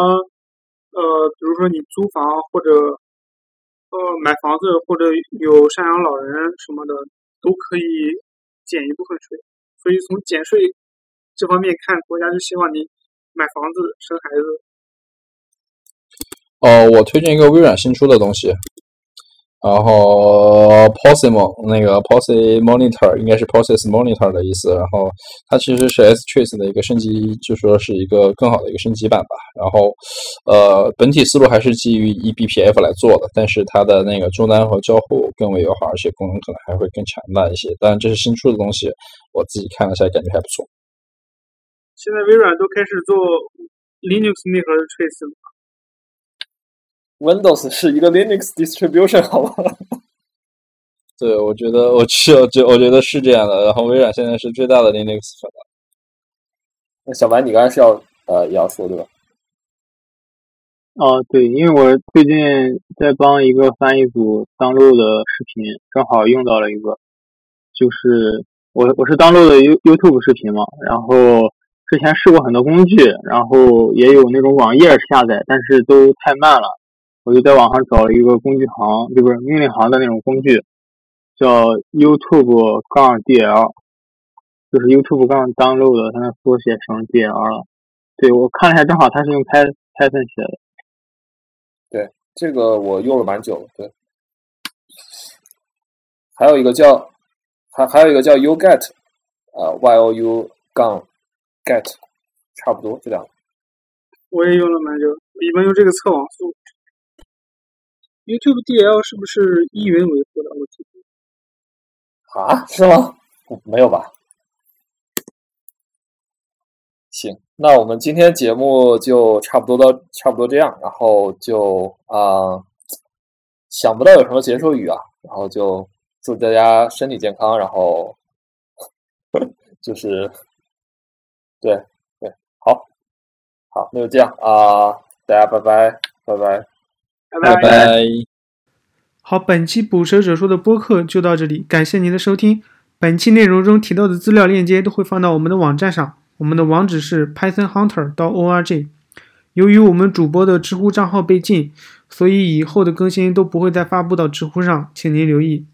呃，比如说你租房或者呃买房子或者有赡养老人什么的。都可以减一部分税，所以从减税这方面看，国家就希望你买房子、生孩子。哦，我推荐一个微软新出的东西。然后 p o s i m o 那个 p o s i Monitor 应该是 Process Monitor 的意思，然后它其实是 S Trace 的一个升级，就说是一个更好的一个升级版吧。然后呃，本体思路还是基于 eBPF 来做的，但是它的那个终端和交互更为友好，而且功能可能还会更强大一些。当然这是新出的东西，我自己看了下感觉还不错。现在微软都开始做 Linux 内核的 Trace 了。Windows 是一个 Linux distribution，好吗？对，我觉得，我就就我觉得是这样的。然后微软现在是最大的 Linux 粉。那小白，你刚才是要呃也要说对吧？哦，对，因为我最近在帮一个翻译组当录的视频，正好用到了一个，就是我我是当录的 You YouTube 视频嘛，然后之前试过很多工具，然后也有那种网页下载，但是都太慢了。我就在网上找了一个工具行，就是命令行的那种工具，叫 YouTube 杠 DL，就是 YouTube 杠 download，它那缩写成 DL 了。对我看了一下，正好它是用 Py Python 写的。对，这个我用了蛮久了。对，还有一个叫还还有一个叫 Uget，呃，You 杠 Get，差不多这两个。我也用了蛮久，一般用这个测网速。YouTube DL 是不是依云维护的？我记得啊，是吗？没有吧？行，那我们今天节目就差不多到差不多这样，然后就啊，想不到有什么结束语啊，然后就祝大家身体健康，然后 就是对对，好，好，那就这样啊，大家拜拜拜拜，拜拜。好，本期捕蛇者说的播客就到这里，感谢您的收听。本期内容中提到的资料链接都会放到我们的网站上，我们的网址是 pythonhunter 到 org。由于我们主播的知乎账号被禁，所以以后的更新都不会再发布到知乎上，请您留意。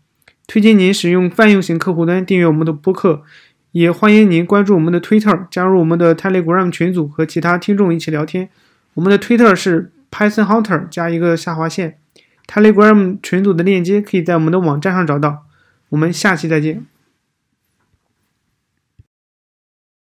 推荐您使用泛用型客户端订阅我们的播客，也欢迎您关注我们的 Twitter，加入我们的 Telegram 群组，和其他听众一起聊天。我们的 Twitter 是 Python Hunter 加一个下划线，Telegram 群组的链接可以在我们的网站上找到。我们下期再见。